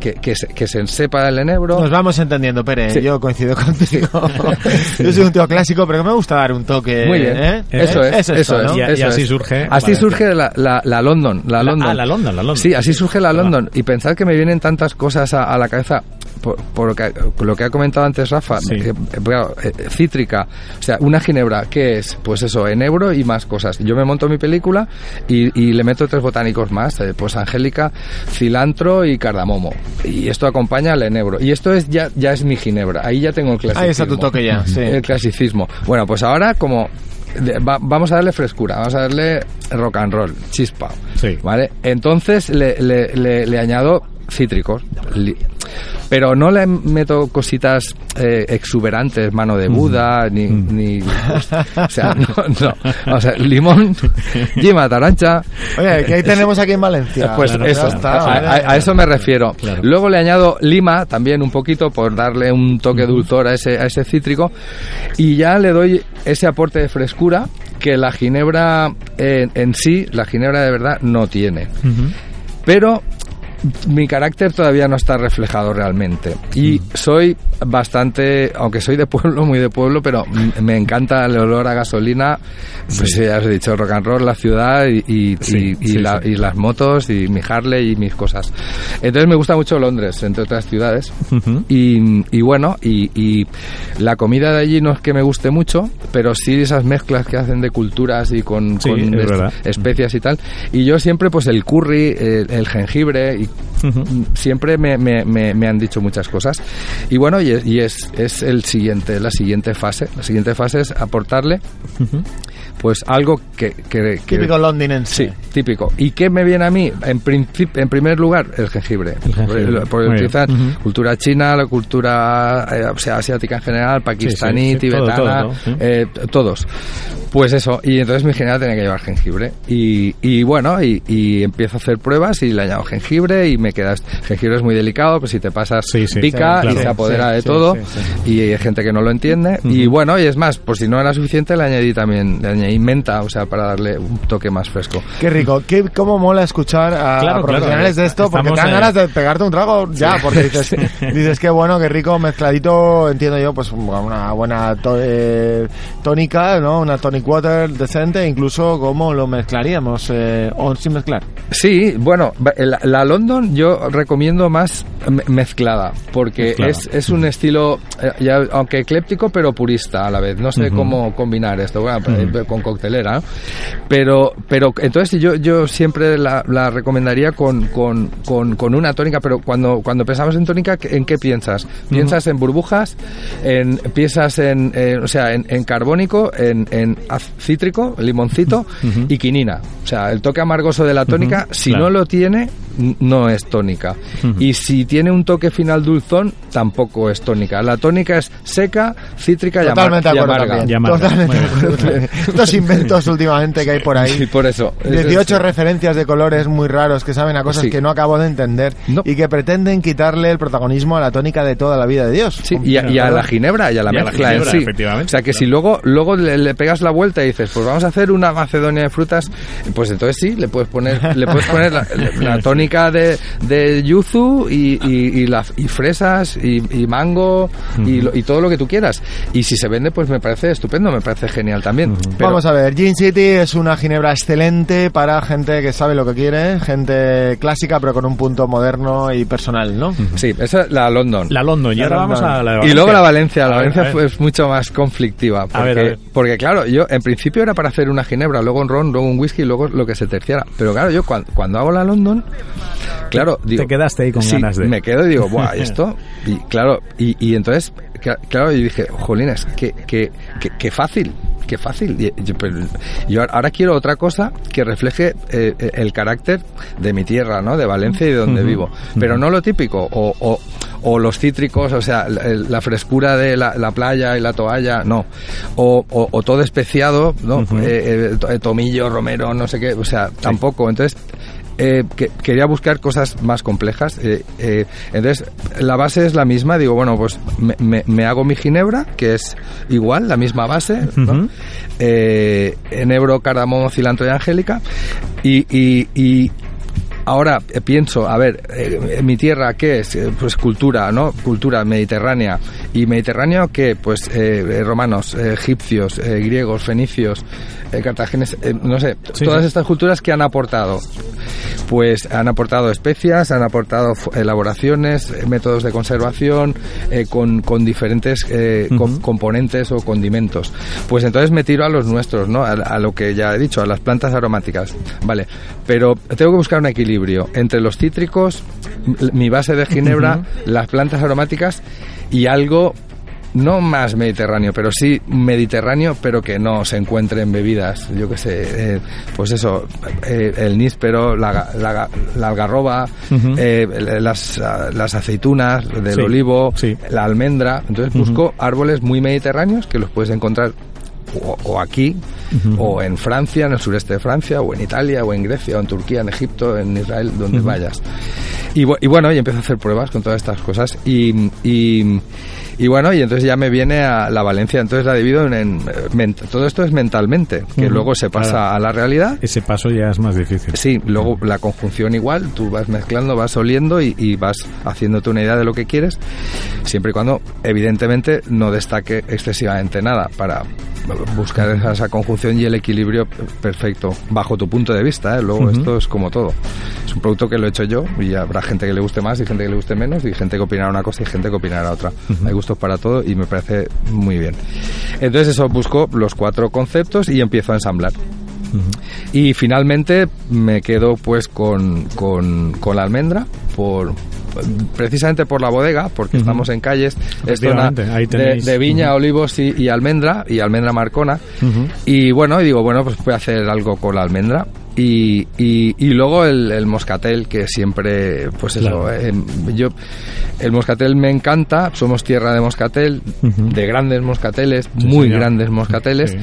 que, que, se, que se sepa el enebro. Nos vamos entendiendo, Pere. Sí. Yo coincido contigo. Yo soy un tío clásico, pero que me gusta dar un toque. Muy bien. ¿eh? Eso es, eso ¿no? es. Y- y eso así es. surge Así surge la, la, la London. La, La- London. ah, la London, la London. Sí, así surge la Hola. London. Y pensad que me vienen tantas cosas a, a la cabeza. Por, por lo, que, lo que ha comentado antes Rafa, Sí. que, eh, eh, cítrica, o sea, una ginebra, ¿qué es? Pues eso, enebro y más cosas. Yo me monto mi película y, y le meto tres botánicos más, eh, pues angélica, cilantro y cardamomo. Y esto acompaña al enebro. Y esto es ya, ya es mi ginebra, ahí ya tengo el clasicismo. Ahí está tu toque ya, sí. El clasicismo. Bueno, pues ahora como va- vamos a darle frescura, vamos a darle rock and roll, chispa. Sí. ¿Vale? Entonces le, le- le- le añado cítricos. Pero no le meto cositas eh, exuberantes, mano de Buda, ni, ni pues, o sea, no, no. O sea, limón, yema, tarancha, Oye, que ahí tenemos aquí en Valencia. pues Claro, eso, está, a, ¿vale? a- a eso me refiero. Claro. Luego le añado lima también un poquito por darle un toque dulzor a ese, a ese cítrico y ya le doy ese aporte de frescura que la ginebra en, en sí, la ginebra de verdad no tiene. Pero mi carácter todavía no está reflejado realmente. Y soy bastante, aunque soy de pueblo, muy de pueblo, pero me encanta el olor a gasolina. Pues ya os he dicho, rock and roll, la ciudad y, y- Sí, y- sí, la- y las motos y mi Harley y mis cosas. Entonces me gusta mucho Londres, entre otras ciudades. Ujú. Y, y bueno, y, la comida de allí no es que me guste mucho, pero sí esas mezclas que hacen de culturas y con, con es especias y tal. Y yo siempre, pues el curry, el, el jengibre, y Siempre me, me- me- me han dicho muchas cosas. Y bueno, y, es, y es, es el siguiente, la siguiente fase. La siguiente fase es aportarle pues algo que... que, que Típico londinense. Sí, típico. ¿Y qué me viene a mí? En, princip- en primer lugar, el jengibre. El jengibre. Bien. Ujú. cultura china, la cultura eh, o sea, asiática en general, pakistaní, sí, sí, todo, tibetana, todo, todo, sí. eh, todos. Pues eso, y entonces mi general tenía que llevar jengibre. Y, y bueno, y, y empiezo a hacer pruebas y le añado jengibre y me quedas. Jengibre es muy delicado, pues si te pasas Sí, sí. pica Sí, y se apodera Sí, de sí, todo. sí, sí. Y hay gente que no lo entiende. Y bueno, y es más, por si no era suficiente, le añadí también, le añadí menta, o sea, para darle un toque más fresco. Qué rico, qué, cómo mola escuchar a, Claro, a profesionales claro. de esto, porque Estamos, te dan ganas de pegarte un trago ya, porque dices, dices qué bueno, qué rico, mezcladito, entiendo yo, pues una buena to- eh, tónica, ¿no? Una tonic water decente, incluso cómo lo mezclaríamos, eh, o sin mezclar. Sí, bueno, va- la, la London yo recomiendo más me- mezclada, porque Mezclada. es, es un estilo, eh, ya, aunque ecléptico, pero purista a la vez. No sé cómo combinar esto, bueno, Ujú. eh, con coctelera, pero, pero entonces yo, yo siempre la, la recomendaría con, con, con, con una tónica, pero cuando, cuando pensamos en tónica, ¿en qué piensas? ¿Piensas en burbujas? En, ¿Piensas en, eh, o sea, en, en carbónico, en, cítrico, limoncito y quinina? O sea, el toque amargoso de la tónica, si claro. no lo tiene, no es tónica. Ujú. Y si tiene un toque final dulzón, tampoco es tónica. La tónica es seca, cítrica Totalmente de y acuerdo amarga. Y amarga. Totalmente. Estos inventos últimamente que hay por ahí. Y por eso. 18 referencias de colores muy raros que saben a cosas Sí. que no acabo de entender No. y que pretenden quitarle el protagonismo a la tónica de toda la vida de Dios. Sí, y a, y a la ginebra y a la Y a la mezcla ginebra, en sí. efectivamente, O sea que claro. si luego luego le, le pegas la vuelta y dices, pues vamos a hacer una macedonia de frutas, pues entonces sí, le puedes poner le puedes poner la, la tónica de, de yuzu y, y, y la- y fresas y, y mango y, lo- y todo lo que tú quieras. Y si se vende, pues me parece estupendo, me parece genial también. Pero- Vamos a ver, Gin City es una ginebra excelente para gente que sabe lo que quiere, gente clásica pero con un punto moderno y personal, ¿no? Sí, esa es la London. La London, y ahora vamos a la de Y Valencia. luego la Valencia, la A Valencia a ver. es mucho más conflictiva. Porque, ver, a ver. porque, claro, yo en principio era para hacer una ginebra, luego un ron, luego un whisky, luego lo que se terciara. Pero claro, yo cuando, cuando hago la London, claro, digo... quedaste ahí con sí, ganas de- me quedo y digo, buah, ¿y esto? Y claro, y, y entonces, cla- claro, yo dije, jolines, qué, qué, qué, qué fácil. Qué fácil. Y- Yo, ahora quiero otra cosa que refleje eh, el carácter de mi tierra, ¿no? De Valencia y de donde vivo. Pero no lo típico. O, o, o los cítricos, o sea, la, la frescura de la, la playa y la toalla, no. O, o, o todo especiado, ¿no? Eh, eh, eh, tomillo, romero, no sé qué, o sea, tampoco. Entonces, eh, que- quería buscar cosas más complejas. eh, eh, entonces, la base es la misma. Digo, bueno, pues me, me- me hago mi ginebra, que es igual, la misma base. ¿no? Ujú. Eh, enebro, cardamomo, cilantro y angélica. Y, y- y ahora eh, pienso, a ver, eh, mi tierra, ¿qué es? Eh, Pues cultura, ¿no? Cultura mediterránea. ¿Y mediterráneo qué? Pues romanos, egipcios, griegos, fenicios, cartagenes, no sé, Sí, todas sí. estas culturas que han aportado. Pues han aportado especias, han aportado elaboraciones, eh, métodos de conservación, eh, con, con diferentes eh, componentes o condimentos. Pues entonces me tiro a los nuestros, ¿no? A, a lo que ya he dicho, a las plantas aromáticas. Vale, pero tengo que buscar un equilibrio entre los cítricos, mi base de ginebra, las plantas aromáticas y algo no más mediterráneo, pero sí mediterráneo, pero que no se encuentre en bebidas. Yo qué sé, eh, pues eso, eh, el níspero, la, ga- la ga- la algarroba, eh, las, las aceitunas del Sí, olivo, sí. la almendra. Entonces busco árboles muy mediterráneos que los puedes encontrar o, o aquí, o en Francia, en el sureste de Francia, o en Italia, o en Grecia, o en Turquía, en Egipto, en Israel, donde vayas. Y, y bueno, y empiezo a hacer pruebas con todas estas cosas. Y, y, y bueno, y entonces ya me viene a la Valencia. Entonces la divido en. todo esto es mentalmente, que luego se pasa Claro. a la realidad. Ese paso ya es más difícil. Sí, luego la conjunción igual, tú vas mezclando, vas oliendo y, y vas haciéndote una idea de lo que quieres, siempre y cuando, evidentemente, no destaque excesivamente nada para buscar esa, conjunción y el equilibrio perfecto, bajo tu punto de vista. ¿eh? Luego esto es como todo. Es un producto que lo he hecho yo y habrá gente que le guste más y gente que le guste menos y gente que opinará una cosa y gente que opinará otra. Hay gustos para todo y me parece muy bien. Entonces eso, busco los cuatro conceptos y empiezo a ensamblar. Y finalmente me quedo pues con, con, con la almendra por, precisamente por la bodega, porque estamos en calles, es zona de, viña, olivos y, y almendra, y almendra marcona. Y bueno, y digo, bueno, pues voy a hacer algo con la almendra. Y, y, y luego el, el moscatel, que siempre, pues eso, Claro. eh, yo, el moscatel me encanta, somos tierra de moscatel, de grandes moscateles, Sí, muy señor. grandes moscateles. Sí.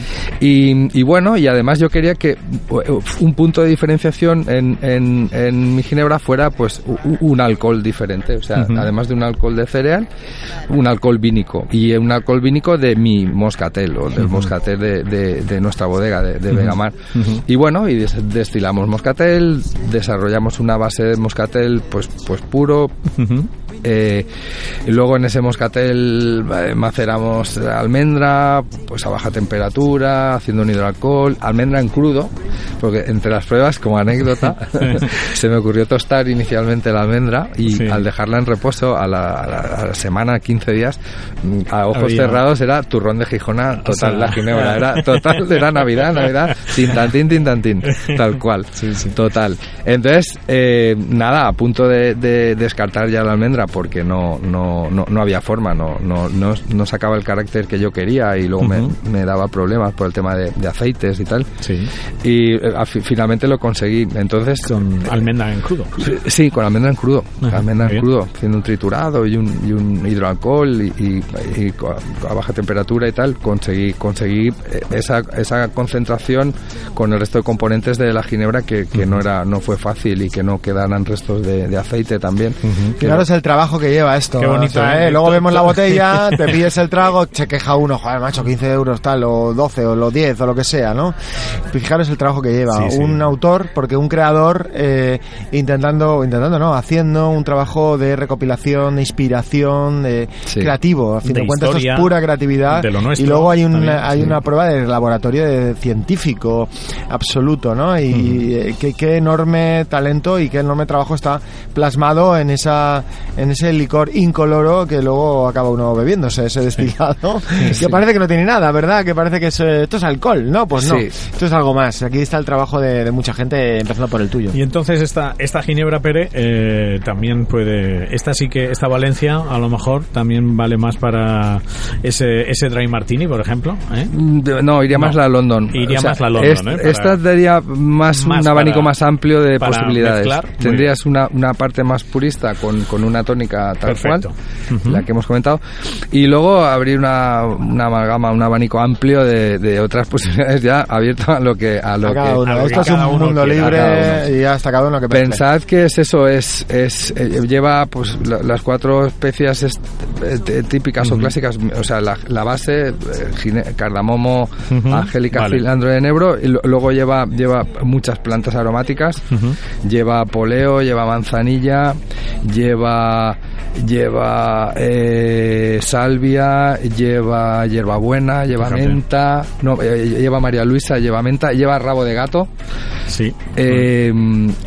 Y, y bueno, y además yo quería que uh, un punto de diferenciación en, en, en mi ginebra fuera pues un alcohol diferente, o sea, además de un alcohol de cereal, un alcohol vínico y un alcohol vínico de mi moscatel o del moscatel de, de- de nuestra bodega de, de Vegamar. Y bueno, y des- destilamos moscatel, desarrollamos una base de moscatel pues pues puro. Eh, y luego en ese moscatel eh, maceramos almendra, pues a baja temperatura, haciendo un hidroalcohol, almendra en crudo, porque entre las pruebas, como anécdota, se me ocurrió tostar inicialmente la almendra y Sí. al dejarla en reposo a la, a la- a la semana, 15 días, mm, a ojos Había- cerrados era turrón de Gijona, total, sea, la ginebra, era total, era Navidad, Navidad, tin tan tin, tin tan tin, tal cual, Sí, sí. total. Entonces, eh, nada, a punto de, de descartar ya la almendra porque no, no, no, no había forma, no, no, no, no sacaba el carácter que yo quería y luego me- Ujú. me, daba problemas por el tema de, de aceites y tal. Sí. Y eh, al fi- finalmente lo conseguí. Entonces, Con almendra en crudo. Sí, con almendra en crudo. Ajá, almendra muy en bien. crudo, haciendo un triturado y un, y un hidroalcohol y, y- y a baja temperatura y tal, conseguí, conseguí eh, esa, esa concentración con el resto de componentes de la ginebra que, que no era no fue fácil y que no quedaran restos de, de aceite también. Que Claro, no- es el trabajo que lleva esto. Qué bonito, O sea, ¿eh? ¿eh? Luego vemos la botella, te pides el trago, se queja uno, joder, macho, 15 euros tal, o 12, o los 10, o lo que sea, ¿no? Fijaros el trabajo que lleva Sí, sí. un autor, porque un creador, eh, intentando, intentando, no, haciendo un trabajo de recopilación, de inspiración, de Sí. creativo. A fin de, De cuentas, esto es pura creatividad. de lo nuestro y luego hay, un, también, hay sí. una prueba de laboratorio de científico absoluto, ¿no? Y eh, qué, qué enorme talento y qué enorme trabajo está plasmado en esa en ese licor incoloro que luego acaba uno bebiéndose ese destilado que parece que no tiene nada, ¿verdad? Que parece que es, eh, esto es alcohol, no, pues no, Sí. esto es algo más. Aquí está el trabajo de, de mucha gente empezando por el tuyo. Y entonces esta, esta Ginebra Pere eh, también puede... Esta sí que, esta Valencia a lo mejor también vale más para ese, ese Dry Martini, por ejemplo. ¿eh? De- No, iría No. más la London. Iría más la London, est- ¿eh? Para- Esta daría más, Más un abanico para- más amplio de posibilidades. mezclar, Tendrías una, una parte más purista con, con una tónica tal Perfecto. cual, la que hemos comentado, y luego abrir una, una amalgama, un abanico amplio de, de otras posibilidades ya abierto a lo que a lo A cada que uno. a lo que Esto es cada un uno mundo quiera, a cada libre uno. y ya está cada uno que mezcle. Pensad que es eso, es, es eh, lleva pues la- las cuatro especias eh, t- típicas o clásicas, o sea, la, la base, eh, gine- cardamomo, Ujú. angélica, Vale. cilantro de enebro, y lo- luego lleva, lleva muchas plantas aromáticas, lleva poleo, lleva manzanilla, lleva lleva eh, salvia, lleva hierbabuena, lleva Fíjate. menta, no, eh, lleva María Luisa, lleva menta, lleva rabo de gato. Sí. Eh,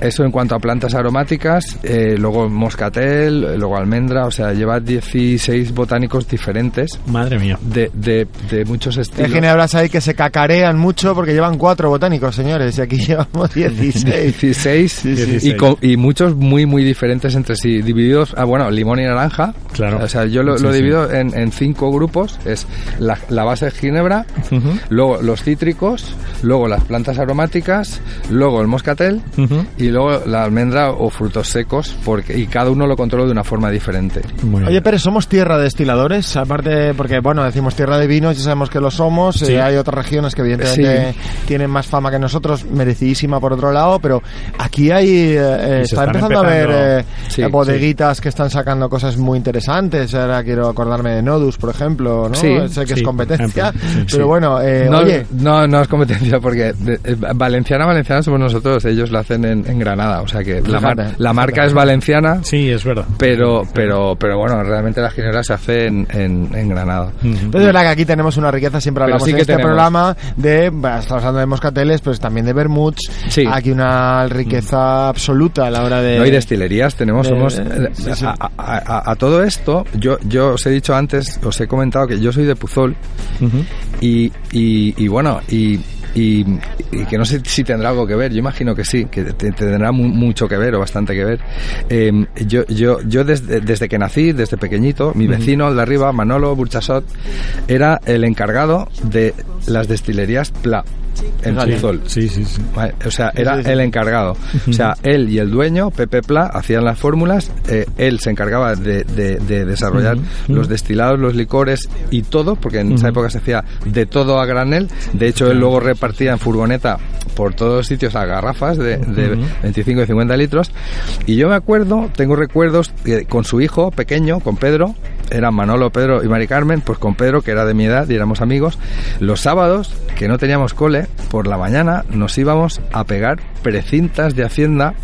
eso en cuanto a plantas aromáticas, eh, luego moscatel, luego almendra, o sea, lleva 16 botánicos diferentes Madre mía. de, de, de muchos Hay estilos. ginebras ahí que se cacarean mucho porque llevan cuatro botánicos, señores, y aquí llevamos 16. 16 sí. Y, 16. con- y muchos muy muy diferentes entre sí, divididos, ah, bueno, limón y naranja. Claro. O sea, yo lo, Sí, lo sí. divido en, en cinco grupos, es la, la base de ginebra, Ujú. luego los cítricos, luego las plantas aromáticas, luego el moscatel Ujú. y luego la almendra o frutos secos, porque y cada uno lo controlo de una forma diferente. Muy Oye, pero somos tierra de destiladores, aparte, porque bueno, decimos tierra de vinos, ya sabemos que lo somos, Sí. eh, hay otras regiones que evidentemente tienen más fama que nosotros, merecidísima por otro lado, pero aquí hay, eh, está están empezando a ver empezando- eh, Sí, eh, bodeguitas que están sacando cosas muy interesantes, ahora quiero acordarme de Nodus, por ejemplo, ¿no? Sí, sé que sí, es competencia, sí, pero sí. bueno, eh, no, oye, no, no es competencia porque de- eh, valenciana, valenciana somos nosotros, ellos la hacen en, en Granada, o sea que la, mar- la marca fíjate. es valenciana, Sí, es verdad. pero pero pero bueno, realmente la ginebra se hace en, en, en Granada. Pero es verdad que aquí tenemos una riqueza, siempre hablamos sí en que este tenemos. programa de, bueno, estamos hablando de moscateles, pues también de vermuts. Sí. Aquí una riqueza absoluta a la hora de... No, y destilerías tenemos, de- somos... sí, sí. A, a- a- a todo esto, yo, yo os he dicho antes, os he comentado que yo soy de Puzol y, y, y bueno, y que no sé si tendrá algo que ver, yo imagino que sí, que te- tendrá mu- mucho que ver o bastante que ver. Eh, yo yo, yo desde, desde que nací, desde pequeñito, mi vecino al de arriba, Manolo Burchasot, era el encargado de las destilerías Pla en. Puzol. Sí, sí, sí. O sea, era el encargado. O sea, él y el dueño, Pepe Pla, hacían las fórmulas. eh, él se encargaba de, de- de desarrollar los destilados, los licores y todo, porque en esa época se hacía de todo a granel. De hecho, él luego repartía en furgoneta por todos los sitios a garrafas de, de 25 y 50 litros. Y yo me acuerdo, tengo recuerdos con su hijo pequeño, con Pedro, eran Manolo, Pedro y Mari Carmen, pues con Pedro, que era de mi edad y éramos amigos, los sábados, que no teníamos cole, por la mañana nos íbamos a pegar precintas de Hacienda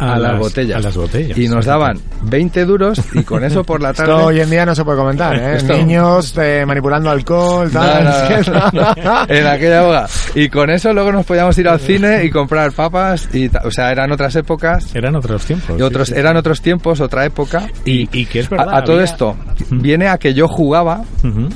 a, A las, las- botellas. a las botellas. Y nos daban 20 duros y con eso por la tarde... Esto hoy en día no se puede comentar, ¿eh? Esto- Niños eh, manipulando alcohol, tal. No, no, no. en aquella época. Y con eso luego nos podíamos ir al cine y comprar papas. y O sea, eran otras épocas. Eran otros tiempos. Y otros, sí, sí. eran otros tiempos, otra época. Y, y que es verdad. a, a todo había- esto viene a que yo jugaba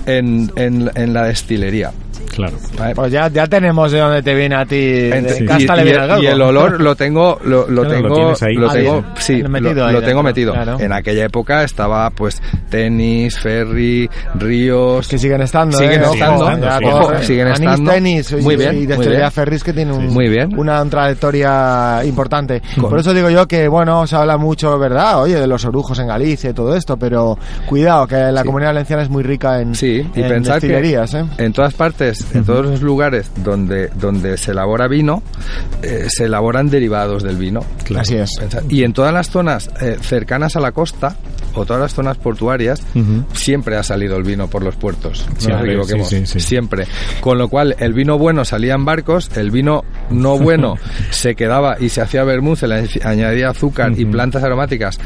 en, en la destilería. Claro. ¿vale? Pues ya, ya tenemos de dónde te viene a ti. De y, le y viene y el olor lo tengo lo, lo Claro, lo tengo tienes ahí. lo Ah, tengo bien. sí Metido lo, ahí lo tengo metido claro. en aquella época estaba pues tenis ferry ríos Que siguen estando, Siguen ¿eh? Ojo, estando, ya Ojo, ¿eh? siguen Anís estando. Tenis Muy y, bien, y muy Destilería bien. Ferris que tiene un- Muy bien. una trayectoria importante. Por eso digo yo que, bueno, se habla mucho, ¿verdad? Oye, de los orujos en Galicia y todo esto, pero cuidado, que la Sí. comunidad valenciana es muy rica en, Sí, y en pensar que ¿eh? en todas partes, en todos los lugares donde, donde se elabora vino, eh, se elaboran derivados del vino. Así es. Y en todas las zonas eh, cercanas a la costa, o todas las zonas portuarias, siempre ha salido el vino por los puertos. No Siempre, nos equivoquemos. sí, sí, sí. Siempre. Con lo cual, el vino bueno salía en barcos, el vino no bueno se quedaba y se hacía vermouth, se le añadía azúcar y plantas aromáticas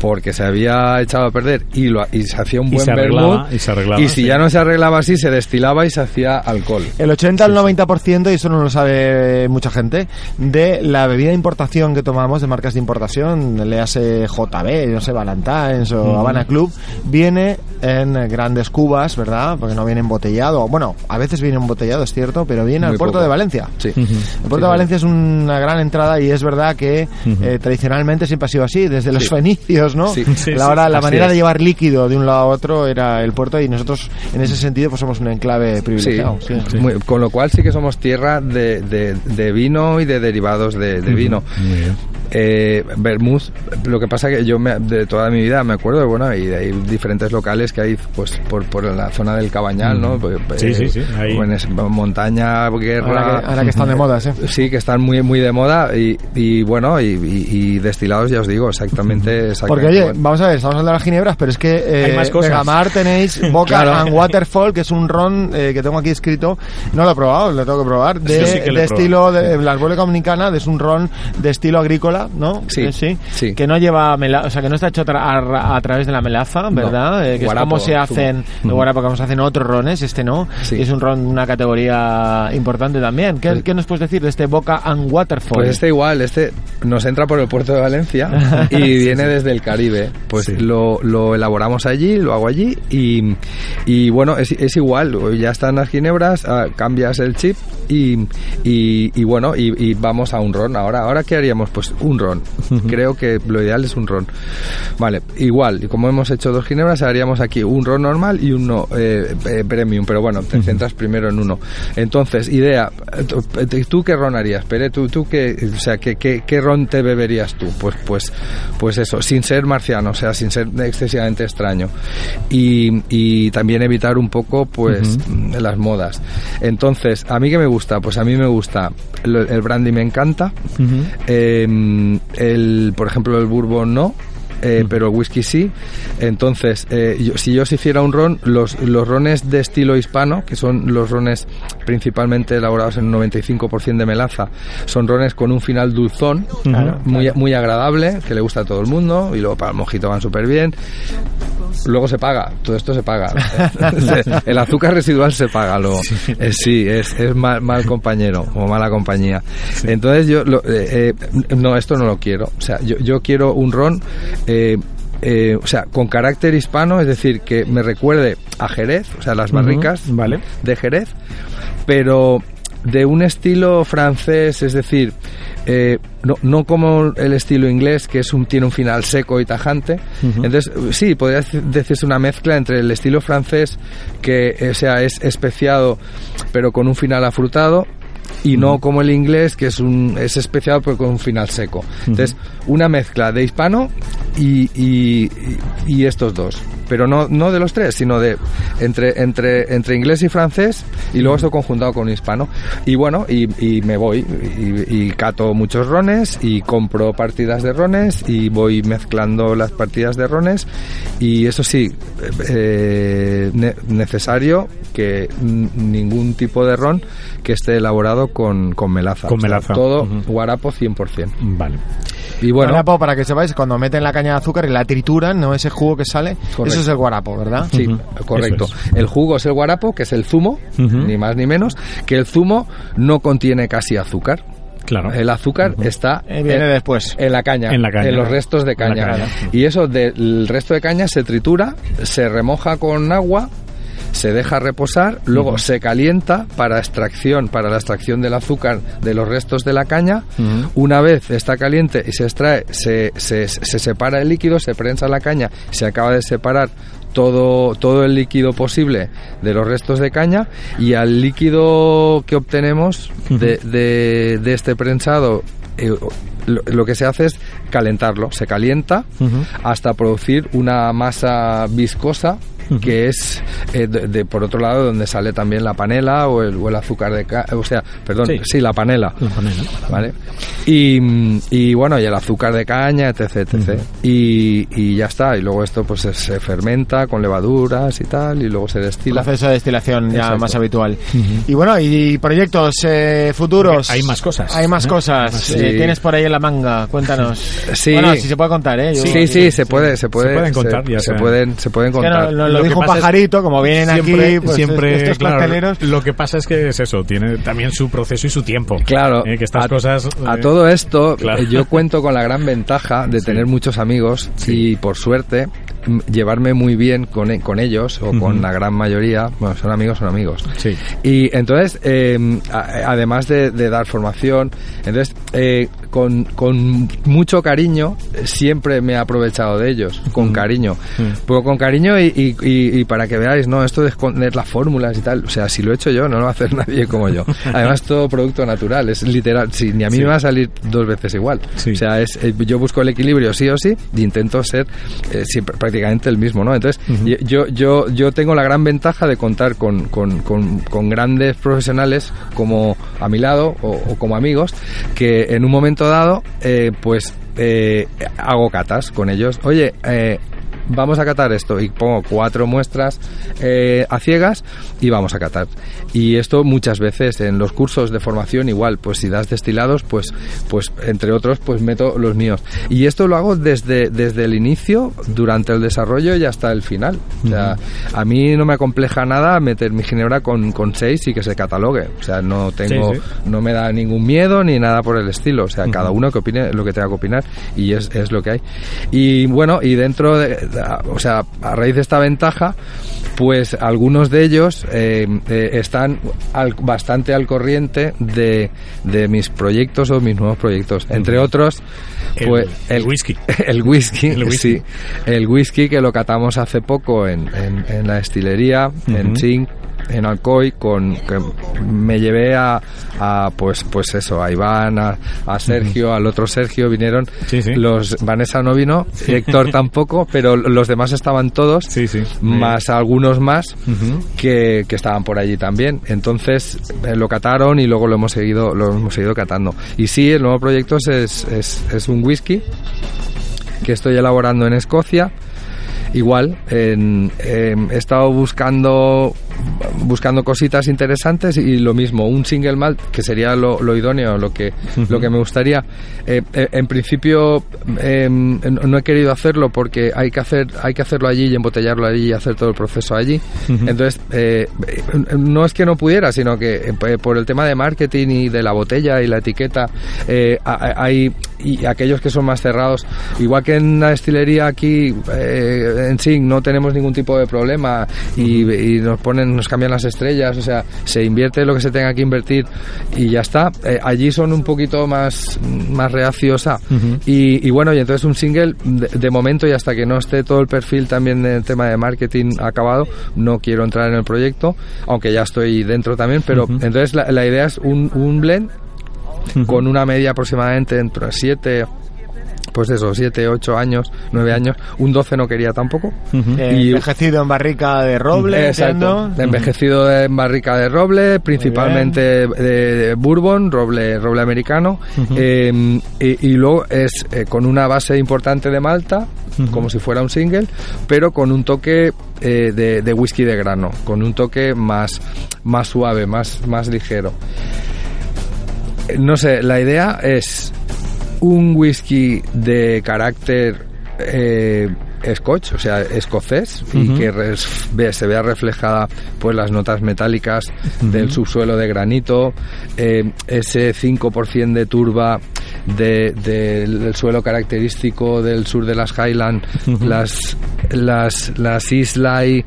porque se había echado a perder y, lo, y se hacía un buen vermouth. y se arreglaba, Y si ya no se arreglaba así, se destilaba y se hacía alcohol. El 80 al 90%, y eso no lo sabe mucha gente, de la bebida de importación que tomamos, de marcas de importación, le hace JB, no sé, Valentine's o Habana Club, viene en grandes cubas, ¿verdad? Porque no viene embotellado. Bueno, a veces viene embotellado, es cierto, pero viene al puerto poco. de Valencia. Sí. El puerto Sí, de Valencia es una gran entrada y es verdad que eh, tradicionalmente siempre ha sido así, desde los Sí. fenicios, ¿no? Sí. Sí, la, hora- la manera de llevar líquido de un lado a otro era el puerto y nosotros en ese sentido pues somos un enclave Sí, privilegiado. Sí. Muy- con lo cual sí que somos tierra de, de- de vino y de derivados de, de vino. Muy bien. Eh, Bermud, lo que pasa que yo me- de toda mi vida me acuerdo, bueno, y hay diferentes locales que hay pues por, por la zona del Cabañal, ¿no? Pues, Sí, eh, sí, sí, ahí. montaña, guerra... Ahora que, ahora que están de moda, sí. Sí, que están muy muy de moda y, y bueno, y, y- y destilados, ya os digo, exactamente. exactamente Porque oye, vamos a ver, estamos hablando de las ginebras, pero es que eh, Hay más cosas. Vegamar tenéis Boca Claro. and Waterfall, que es un ron eh, que tengo aquí escrito, no lo he probado, lo tengo que probar, de, sí que de estilo de la República Dominicana, es un ron de estilo agrícola, ¿no? Sí, Eh, sí, sí. que no lleva, mela- o sea, que no está hecho tra- a, a través de la melaza, ¿verdad? Eh, que Guarapo, es como se hacen, zumo. de guarapo, como se hacen otros rones, este no, Sí. es un ron de una categoría importante también. ¿Qué, qué nos puedes decir de este Boca and Waterfall? Pues este igual, este nos entra por el puerto de Valencia y viene desde el Caribe. Pues lo, lo elaboramos allí, lo hago allí y, y bueno, es, es igual, ya están las ginebras, ah, cambias el chip y, y, y bueno, y, y vamos a un ron. Ahora, ¿ahora qué haríamos? Pues un ron. Creo que lo ideal es un ron. Vale, igual, y como hemos hecho dos ginebras, haríamos aquí un ron normal y uno eh, eh, premium, pero bueno, te centras primero en uno. Entonces, idea, ¿tú, tú qué ron harías, Pere? ¿Tú, tú qué, o sea, ¿qué, qué, qué ron te beberías tú? Pues, pues, pues eso, sin ser marciano, o sea, sin ser excesivamente extraño. Y, y también evitar un poco, pues, las modas. Entonces, ¿a mí qué me gusta? Pues a mí me gusta, el, brandy me encanta, eh, el, por ejemplo, el bourbon no, eh, pero el whisky sí. Entonces, eh, yo- si yo se hiciera un ron, los, los rones de estilo hispano, que son los rones principalmente elaborados en un 95% de melaza, son rones con un final dulzón, Claro, muy, muy agradable, que le gusta a todo el mundo, y luego para el mojito van súper bien. Luego se paga, todo esto se paga. el azúcar residual se paga luego. Eh, sí, es, es mal, mal compañero o mala compañía. Entonces yo, lo- eh, eh, no, esto no lo quiero. O sea, yo, yo quiero un ron, eh, eh, o sea, con carácter hispano, es decir, que me recuerde a Jerez, o sea, las barricas vale. de Jerez, pero de un estilo francés, es decir, eh, no, no como el estilo inglés, que es un, tiene un final seco y tajante. Entonces, sí, podría decirse una mezcla entre el estilo francés, que o sea, es especiado, pero con un final afrutado, y no como el inglés que es un es especial pero con un final seco. Entonces una mezcla de hispano y, y, y estos dos. Pero no, no de los tres, sino de entre, entre, entre inglés y francés y luego esto conjuntado con hispano. Y bueno, y, y me voy y, y, cato muchos rones y compro partidas de rones y voy mezclando las partidas de rones. Y eso sí, eh, necesario que ningún tipo de ron que esté elaborado con, con melaza. Con melaza. todo guarapo 100%. Vale. Y bueno, guarapo, para que sepáis, cuando meten la caña de azúcar y la trituran, no ese jugo que sale, eso es el guarapo, ¿verdad? Sí, correcto. El jugo es el guarapo, que es el zumo, ni más ni menos, que el zumo no contiene casi azúcar. Claro. El azúcar está eh, viene después en la caña, en la caña, en los restos de caña. Y eso del resto de caña se tritura, se remoja con agua se deja reposar, luego se calienta para extracción, para la extracción del azúcar de los restos de la caña. Una vez está caliente y se extrae, se, se, se, separa el líquido, se prensa la caña, se acaba de separar todo, todo el líquido posible de los restos de caña y al líquido que obtenemos de, de, de este prensado eh, lo, lo, que se hace es calentarlo, se calienta uh -huh. hasta producir una masa viscosa Uh -huh. que es eh, de, de, por otro lado donde sale también la panela o el, o el azúcar de o sea perdón sí, sí la, panela, la, panela, vale y, y, bueno y el azúcar de caña etc etc. Uh -huh. y, y, ya está. Y luego esto pues se, fermenta con levaduras y tal y luego se destila. Proceso de destilación ya Exacto. más habitual. Uh -huh. y bueno y proyectos eh, futuros. Hay más cosas hay más ¿eh? cosas. Sí. eh, tienes por ahí en la manga cuéntanos. Sí. Bueno si se puede contar eh Yo, sí sí se puede se puede se pueden contar ya se, se pueden se pueden contar lo, dijo un pajarito, es, como vienen siempre, aquí, pues siempre, estos claro, carteleros. Lo que pasa es que es eso, tiene también su proceso y su tiempo. Claro. Eh, que estas a, cosas. A todo esto, claro. yo cuento con la gran ventaja de tener muchos amigos sí. y, por suerte, llevarme muy bien con, e, con ellos o uh -huh. con la gran mayoría. Bueno, son amigos, son amigos. Sí. Y entonces, eh, además de, de, dar formación, entonces, eh, con, con, mucho cariño, siempre me he aprovechado de ellos, con uh -huh. cariño. Uh -huh. Pero con cariño y, y, y, y, para que veáis, ¿no? Esto de esconder las fórmulas y tal, o sea, si lo he hecho yo, no lo va a hacer nadie como yo. Además, todo producto natural, es literal. Si, ni a mí sí. me va a salir dos veces igual. Sí. O sea, es, eh, yo busco el equilibrio sí o sí y intento ser eh, siempre, prácticamente el mismo, ¿no? Entonces, yo, yo, yo tengo la gran ventaja de contar con, con, con, con grandes profesionales como a mi lado o, o, como amigos que en un momento dado, eh, pues eh, hago catas con ellos. Oye, eh, vamos a catar esto y pongo cuatro muestras eh, a ciegas y vamos a catar. Y esto muchas veces en los cursos de formación igual, pues si das destilados, pues, pues entre otros, pues meto los míos. Y esto lo hago desde, desde el inicio, durante el desarrollo y hasta el final. O sea, a mí no me acompleja nada meter mi ginebra con, con seis y que se catalogue. O sea, no tengo, sí, sí. no me da ningún miedo ni nada por el estilo. O sea, uh -huh. cada uno que opine lo que tenga que opinar y es, es lo que hay. Y bueno, y dentro de, o sea, a raíz de esta ventaja, pues algunos de ellos eh, eh, están al, bastante al corriente de, de, mis proyectos o mis nuevos proyectos. Entre otros, pues el, el whisky. El whisky, el whisky. Sí, el whisky que lo catamos hace poco en, en, en la destilería, uh -huh. en Zinc, en Alcoy con que me llevé a, a pues pues eso a Iván a, a Sergio uh -huh. al otro Sergio vinieron sí, sí. los Vanessa no vino sí. Héctor tampoco pero los demás estaban todos más algunos más uh -huh. que, que, estaban por allí también entonces eh, lo cataron y luego lo hemos seguido lo hemos seguido catando y sí el nuevo proyecto es, es, es un whisky que estoy elaborando en Escocia. Igual en, eh, he estado buscando buscando cositas interesantes y lo mismo un single malt que sería lo, lo idóneo lo que lo que me gustaría. Eh, eh, en principio em, no he querido hacerlo porque hay que hacer hay que hacerlo allí y embotellarlo allí y hacer todo el proceso allí. Uh -huh. entonces eh, no es que no pudiera sino que por el tema de marketing y de la botella y la etiqueta hay y aquellos que son más cerrados igual que en la destilería aquí en sí no tenemos ningún tipo de problema y, y nos ponen nos cambian las estrellas, o sea, se invierte lo que se tenga que invertir y ya está. Eh, allí son un poquito más, más reacios a. y, y, bueno, y entonces un single, de, momento y hasta que no esté todo el perfil también del tema de marketing acabado, no quiero entrar en el proyecto, aunque ya estoy dentro también, pero entonces la, la, idea es un, un blend con una media aproximadamente entre 7 pues eso, 7, 8 años, 9 años. Un 12 no quería tampoco. Eh, y, envejecido en barrica de roble, Exacto. Envejecido en barrica de roble, principalmente de, bourbon, roble, roble americano. Em, y, luego es eh, con una base importante de malta, como si fuera un single, pero con un toque eh, de, de, whisky de grano, con un toque más, más suave, más, más ligero. No sé, la idea es un whisky de carácter eh, scotch, o sea, escocés, y que se vea reflejada pues las notas metálicas del subsuelo de granito, eh, ese 5% de turba del suelo característico del sur de las Highlands, las, las, las Islay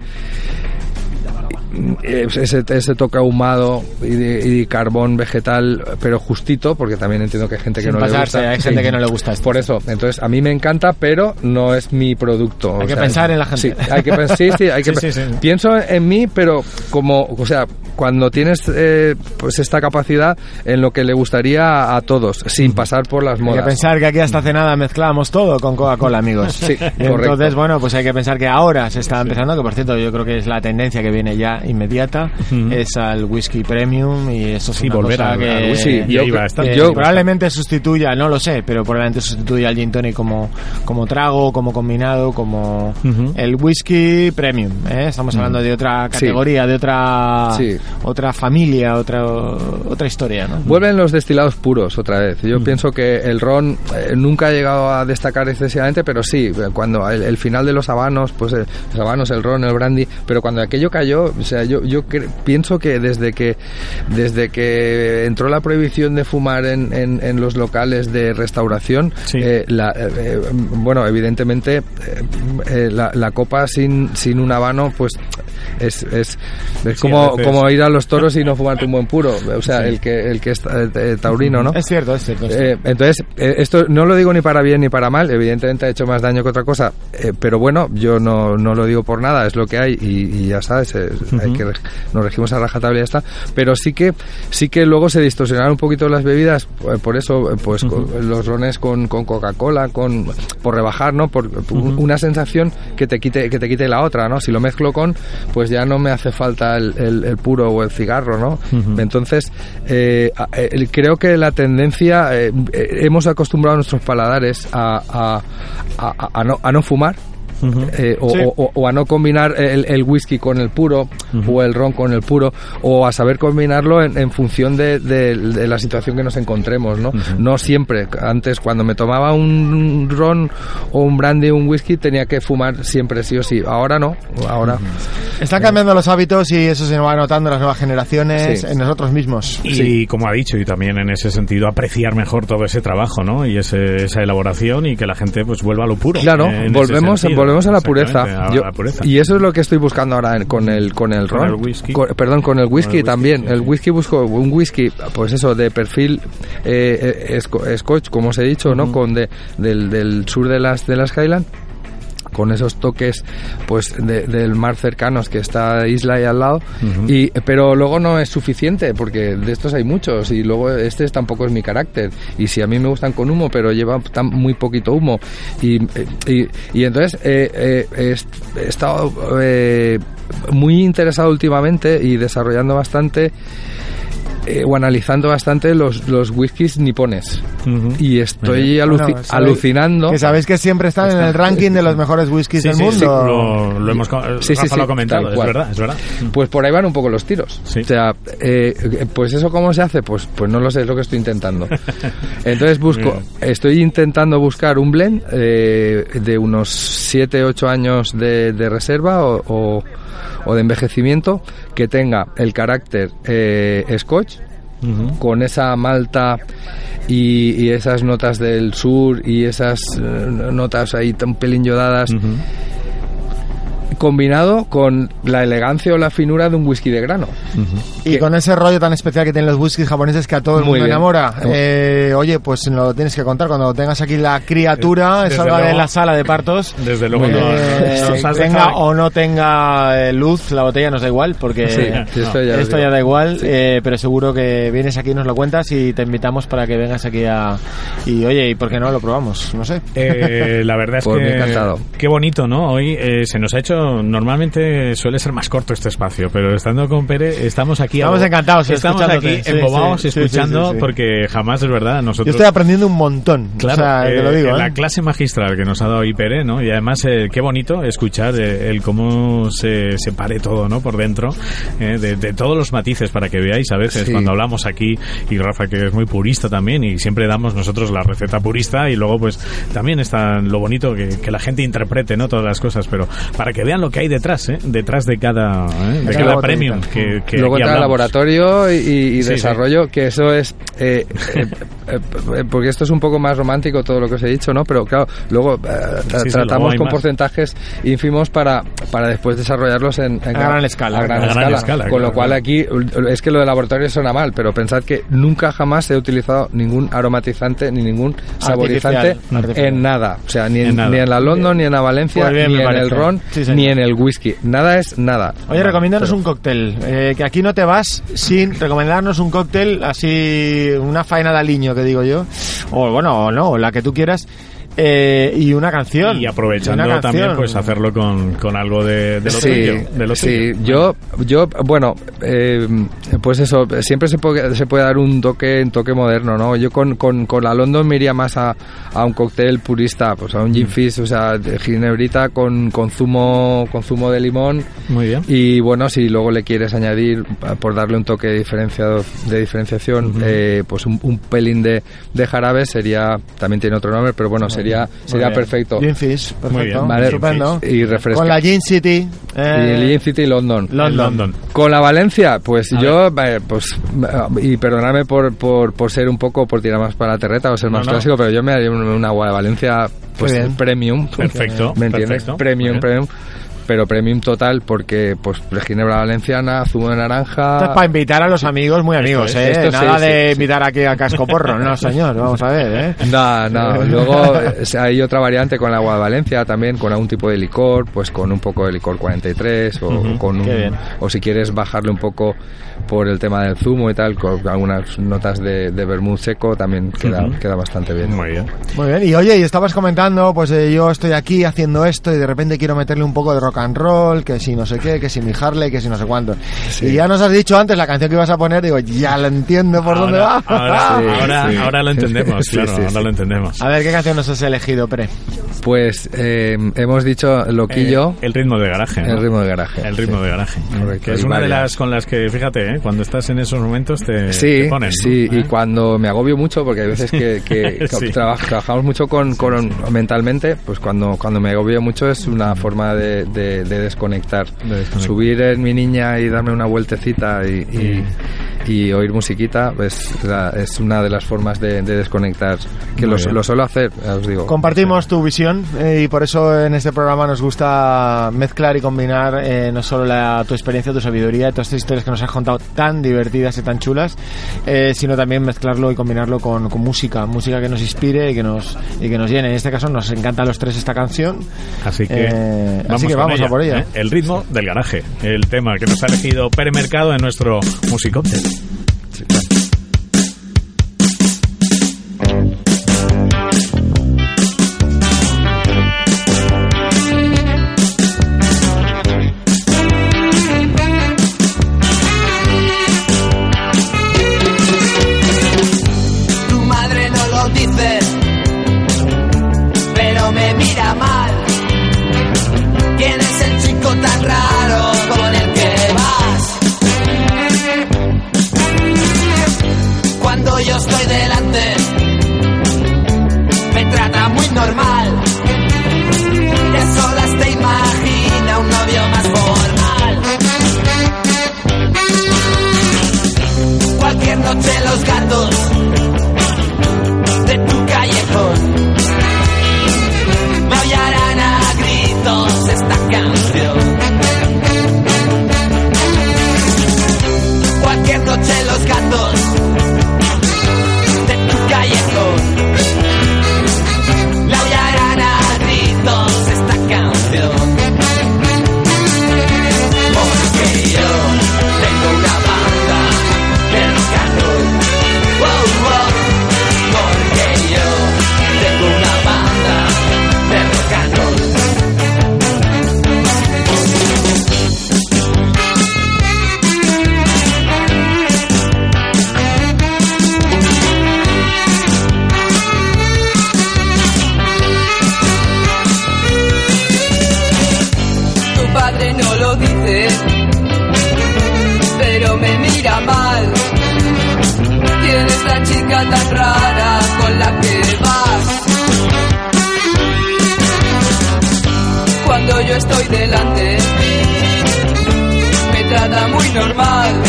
ese, ese toque ahumado y, carbón vegetal, pero justito, porque también entiendo que hay gente que no le gusta. Hay gente que no le gusta esto. Por eso, entonces a mí me encanta, pero no es mi producto. Hay que pensar en la gente. Sí, hay que, sí, sí, hay que pienso en mí, pero como, o sea, cuando tienes eh, pues esta capacidad en lo que le gustaría a todos, sin pasar por las modas. Hay que pensar que aquí hasta hace nada mezclamos todo con Coca-Cola, amigos. Sí, Entonces, bueno, pues hay que pensar que ahora se está empezando, que por cierto yo creo que es la tendencia que viene ya inmediata, es al whisky premium y eso es una volver cosa a, que, whisky. y ahí va a estar. yo, probablemente sustituya, no lo sé, pero probablemente sustituya al gin tonic como, como trago, como combinado, como el whisky premium. ¿eh? Estamos hablando de otra categoría, de otra otra familia, otra otra historia, ¿no? Vuelven los destilados puros otra vez. Yo pienso que el ron eh, nunca ha llegado a destacar excesivamente, pero sí, cuando el, final de los habanos, pues eh, los habanos, el ron, el brandy, pero cuando aquello cayó, sea, yo, yo pienso que desde que desde que entró la prohibición de fumar en, en, los locales de restauración, eh, la, bueno, evidentemente la, la, copa sin, sin un habano, pues es, es, es como, como ir a los toros y no fumarte un buen puro, o sea, el que el que es eh, taurino, ¿no? Es cierto, es cierto. Eh, entonces, eh, esto no lo digo ni para bien ni para mal, evidentemente ha hecho más daño que otra cosa, pero bueno, yo no, no lo digo por nada, es lo que hay y, ya sabes, hay que nos regimos a rajatabla y ya está, pero sí que sí que luego se distorsionaron un poquito las bebidas, por eso pues los rones con, con Coca-Cola, con por rebajar, ¿no? Por una sensación que te quite que te quite la otra, ¿no? Si lo mezclo con pues ya no me hace falta el, el, puro o el cigarro, ¿no? Entonces, eh, eh, creo que la tendencia, eh, hemos acostumbrado a nuestros paladares a, a, a, no, a no fumar, eh, o, a no combinar el, whisky con el puro o el ron con el puro o a saber combinarlo en, función de, la situación que nos encontremos, ¿no? No siempre. Antes, cuando me tomaba un ron o un brandy o un whisky, tenía que fumar siempre sí o sí. Ahora no. Ahora. Están cambiando los hábitos y eso se va notando en las nuevas generaciones, en nosotros mismos. Y como ha dicho, y también en ese sentido, apreciar mejor todo ese trabajo, ¿no? Y esa elaboración y que la gente pues vuelva a lo puro. Claro, volvemos, volvemos a la pureza. Y eso es lo que estoy buscando ahora con el con el ron. whisky. perdón, con el whisky, también. el whisky busco un whisky, pues eso, de perfil eh, eh scotch, como os he dicho, ¿no? Con de, del, del sur de las de las Highlands con esos toques pues del mar cercanos que está isla y al lado. Y pero luego no es suficiente porque de estos hay muchos y luego este tampoco es mi carácter. Y si a mí me gustan con humo pero lleva tan, muy poquito humo. Y, y, entonces eh, eh, he estado eh, muy interesado últimamente y desarrollando bastante eh, o analizando bastante los, los whiskies nipones. Y estoy alucinando. Que sabéis que siempre están en el ranking de los mejores whiskies del mundo. Lo, lo, hemos sí, Rafa lo comentado, es verdad, es verdad. Pues por ahí van un poco los tiros. O sea, eh, pues eso cómo se hace, pues, pues no lo sé, es lo que estoy intentando. Entonces busco, estoy intentando buscar un blend eh, de unos 7, 8 años de, de reserva o o de envejecimiento que tenga el carácter con esa malta y, esas notas del sur y esas eh, notas ahí tan pelín yodadas combinado con la elegancia o la finura de un whisky de grano. Y con ese rollo tan especial que tienen los whiskies japoneses que a todo el Muy mundo bien. enamora. Eh, oye, pues lo tienes que contar cuando tengas aquí la criatura, Desde salga de la sala de partos. Desde luego, Eh, no- tenga dejado- o no tenga eh, luz, la botella nos da igual, porque Sí, sí, esto ya esto ya da igual, eh, pero seguro que vienes aquí y nos lo cuentas y te invitamos para que vengas aquí a... Y oye, ¿y por qué no lo probamos? No sé. Eh, la verdad es Por mí que encantado. qué bonito, ¿no? Hoy eh, se nos ha hecho normalmente suele ser más corto este espacio, pero estando con Pere estamos aquí Estamos encantados estamos aquí Sí, embobados sí, escuchando sí, porque jamás es verdad Yo nosotros estoy aprendiendo un montón. Claro, o sea, te eh, lo digo. la ¿eh? clase magistral que nos ha dado Ipere, ¿no? Y además, eh, qué bonito escuchar eh, el cómo se, se pare todo, ¿no? Por dentro, eh, de, de todos los matices para que veáis a veces cuando hablamos aquí, y Rafa que es muy purista también, y siempre damos nosotros la receta purista, y luego pues también está lo bonito que, que la gente interprete, ¿no? Todas las cosas, pero para que vean lo que hay detrás, ¿eh? Detrás de cada, ¿eh? de Cada premium que, que Luego aquí entra el hablamos. laboratorio y, y Sí, desarrollo, que eso es. eh, eh, porque esto es un poco más romántico todo lo que os he dicho, ¿no? Pero claro, luego eh, Sí, tratamos con más. porcentajes ínfimos para, para después desarrollarlos en, en A gran escala. a gran A gran escala. escala, con claro, lo cual aquí es que lo de laboratorio suena mal, pero pensad que nunca jamás he utilizado ningún aromatizante ni ningún saborizante Artificial, artificial. en nada. O sea, ni en, En nada. ni en la London, ni en la Valencia, Pues bien, ni en el ron, Sí, señor. En el whisky. Nada es nada. Oye, recomiéndanos un cóctel. eh, que aquí no te vas sin recomendarnos un cóctel así, una faena de aliño, que digo yo. O bueno, o no, la que tú quieras. Eh, y una canción. Y aprovechando también, pues hacerlo con, con algo de, de lo sí, tuyo. De lo sí. tuyo. Yo, yo, bueno, eh, pues eso, siempre se puede, se puede dar un toque, un toque moderno, ¿no? Yo con, con, con la London me iría más a, a un cóctel purista, pues a un Mm. gin fizz, o sea, de ginebrita con, con zumo, con zumo de limón. Muy bien. Y bueno, si luego le quieres añadir, por darle un toque diferenciado, de diferenciación, eh, pues un, un pelín de, de jarabe sería, también tiene otro nombre, pero bueno, sería, sería bien. perfecto. Gin Fizz, perfecto. bien, Vale, Estupendo. y refresca. Con la Gin City. Y eh, el Gin City London. London. Con la Valencia, pues yo, eh, pues, eh, y perdonadme por, por, por ser un poco, por tirar más para la terreta o ser más No, no. clásico, pero yo me haría un, un agua de Valencia, pues, premium. Perfecto, ¿Me entiendes? perfecto. Muy Premium, premium. Pero premium total porque, pues, ginebra valenciana, zumo de naranja... Esto es para invitar a los amigos, muy amigos, ¿eh? esto Nada sí, de sí. invitar aquí a Cascoporro, no, señor. Vamos a ver, ¿eh? No, no. Luego eh, hay otra variante con el agua de Valencia también, con algún tipo de licor, pues con un poco de licor 43 o Ujú, con qué un, o si quieres bajarle un poco por el tema del zumo y tal, con algunas notas de, de vermut seco también queda, bastante bien. Muy bien. Muy bien, y oye, y estabas comentando, pues eh, yo estoy aquí haciendo esto y de repente quiero meterle un poco de rock and roll, que si no sé qué, que si mi Harley, que si no sé cuánto. Y ya nos has dicho antes la canción que ibas a poner, digo, ya lo entiendo por dónde va. Ahora, Sí, ahora, sí. ahora lo entendemos, Sí, claro, sí, ahora sí. lo entendemos. A ver, ¿qué canción nos has elegido, Pre? Pues eh, hemos dicho Loquillo, Eh, el ritmo de garaje. ¿no? el ritmo de garaje. El ritmo sí. de garaje. Correcto, Que es una de las con las que, fíjate, ¿eh? Cuando estás en esos momentos te, Sí, te ponen. ¿no? sí, y ¿Eh? cuando me agobio mucho, porque hay veces que, que Sí. traba- trabajamos mucho con, con- mentalmente, pues cuando, cuando me agobio mucho es una forma de, de- de desconectar. De desconectar. Subir en mi niña y darme una vueltecita y, y- y oír musiquita, pues la- es una de las formas de, de desconectar, que lo, lo suelo hacer, os digo. Compartimos tu visión eh, y por eso en este programa nos gusta mezclar y combinar eh, no solo la- tu experiencia, tu sabiduría, todas estas historias que nos has contado tan divertidas y tan chulas, eh, sino también mezclarlo y combinarlo con, con música, música que nos inspire y que nos, y que nos llene. En este caso nos encanta a los tres esta canción. Así que, Eh, vamos, así que vamos a por ella. ¿eh? El ritmo del garaje, el tema que nos ha elegido Pere Mercado en nuestro Musicópter. chica tan rara con la que vas. Cuando yo estoy delante, me trata muy normal.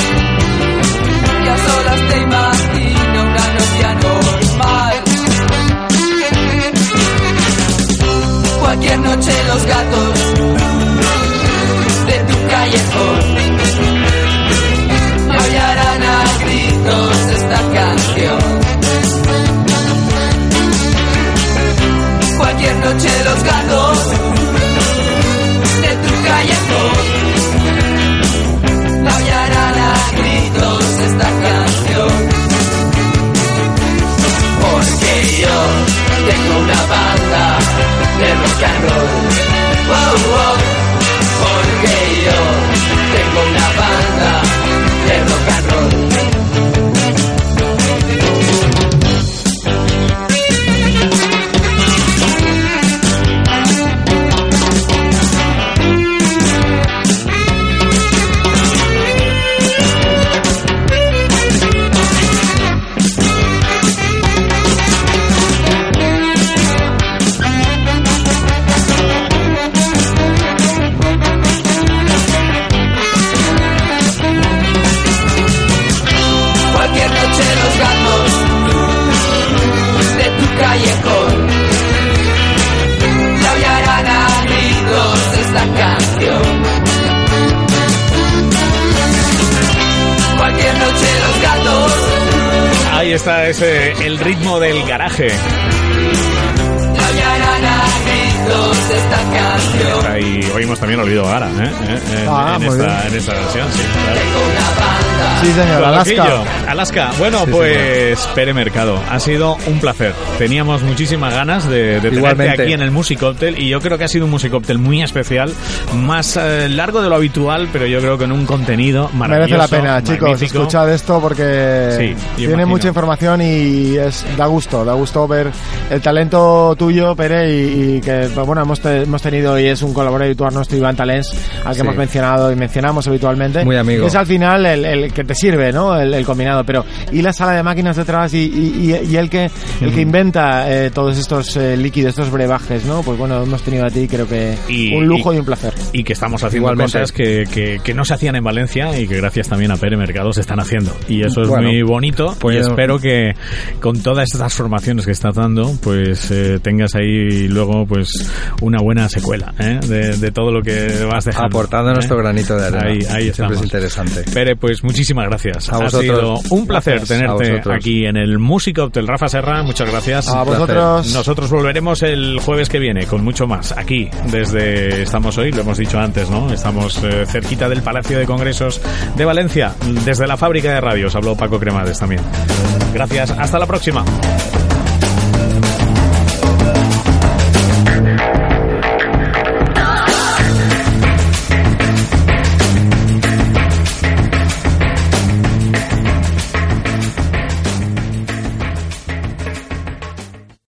Y a solas te imagino una novia normal. Cualquier noche los gatos de tu callejón me a gritos. Cualquier noche los gatos de tu callejón aullarán a gritos esta canción. Porque yo tengo una banda de rock and roll. Wow, wow. Ahí está ese el ritmo del garaje. A gritos esta canción. Ahí oímos también Olvido Gara, ¿eh? ¿Eh? En, Ah, en esta, en esta versión, sí. claro. Tengo una banda. Sí, señor, Alaska. Alaska. Bueno, pues Pere Mercado, ha sido un placer. Teníamos muchísimas ganas de, de tenerte aquí en el Musicóctel y yo creo que ha sido un Musicóctel muy especial, más eh, largo de lo habitual, pero yo creo que en un contenido maravilloso. Merece la pena, chicos, magnífico. escuchad esto porque Sí, tiene imagino. mucha información y es da gusto, da gusto ver el talento tuyo, Pere, y, y que pues, bueno hemos, te- hemos tenido y es un colaborador habitual nuestro Iván Talens, al que Sí. hemos mencionado y mencionamos habitualmente. Muy amigo. Es al final el, el que te sirve, ¿no? El, el combinado, pero y la sala de máquinas detrás y, y, y- y el que el que inventa eh, todos estos eh, líquidos, estos brebajes, ¿no? Pues bueno, hemos tenido a ti, creo que Y- un lujo y- y, un placer. y que estamos haciendo Igualmente. cosas que, que, que no se hacían en Valencia y que gracias también a Pere Mercado se están haciendo. Y eso es Bueno, muy bonito pues- y espero que con todas estas formaciones que estás dando, pues eh, tengas ahí luego pues una buena secuela ¿eh? de, de todo lo que vas dejando. Aportando ¿eh? nuestro granito de arena. Ahí, ahí Siempre estamos. es interesante. Pere, pues muchísimas gracias. A ha vosotros. sido un placer Gracias. Tenerte aquí en el Música Hotel Rafa Serra. Muchas gracias. A vosotros. Nosotros volveremos el jueves que viene con mucho más aquí desde estamos hoy, lo hemos dicho antes, ¿no? Estamos eh, cerquita del Palacio de Congresos de Valencia, desde la fábrica de radios. Habló Paco Cremades también. Gracias, hasta la próxima.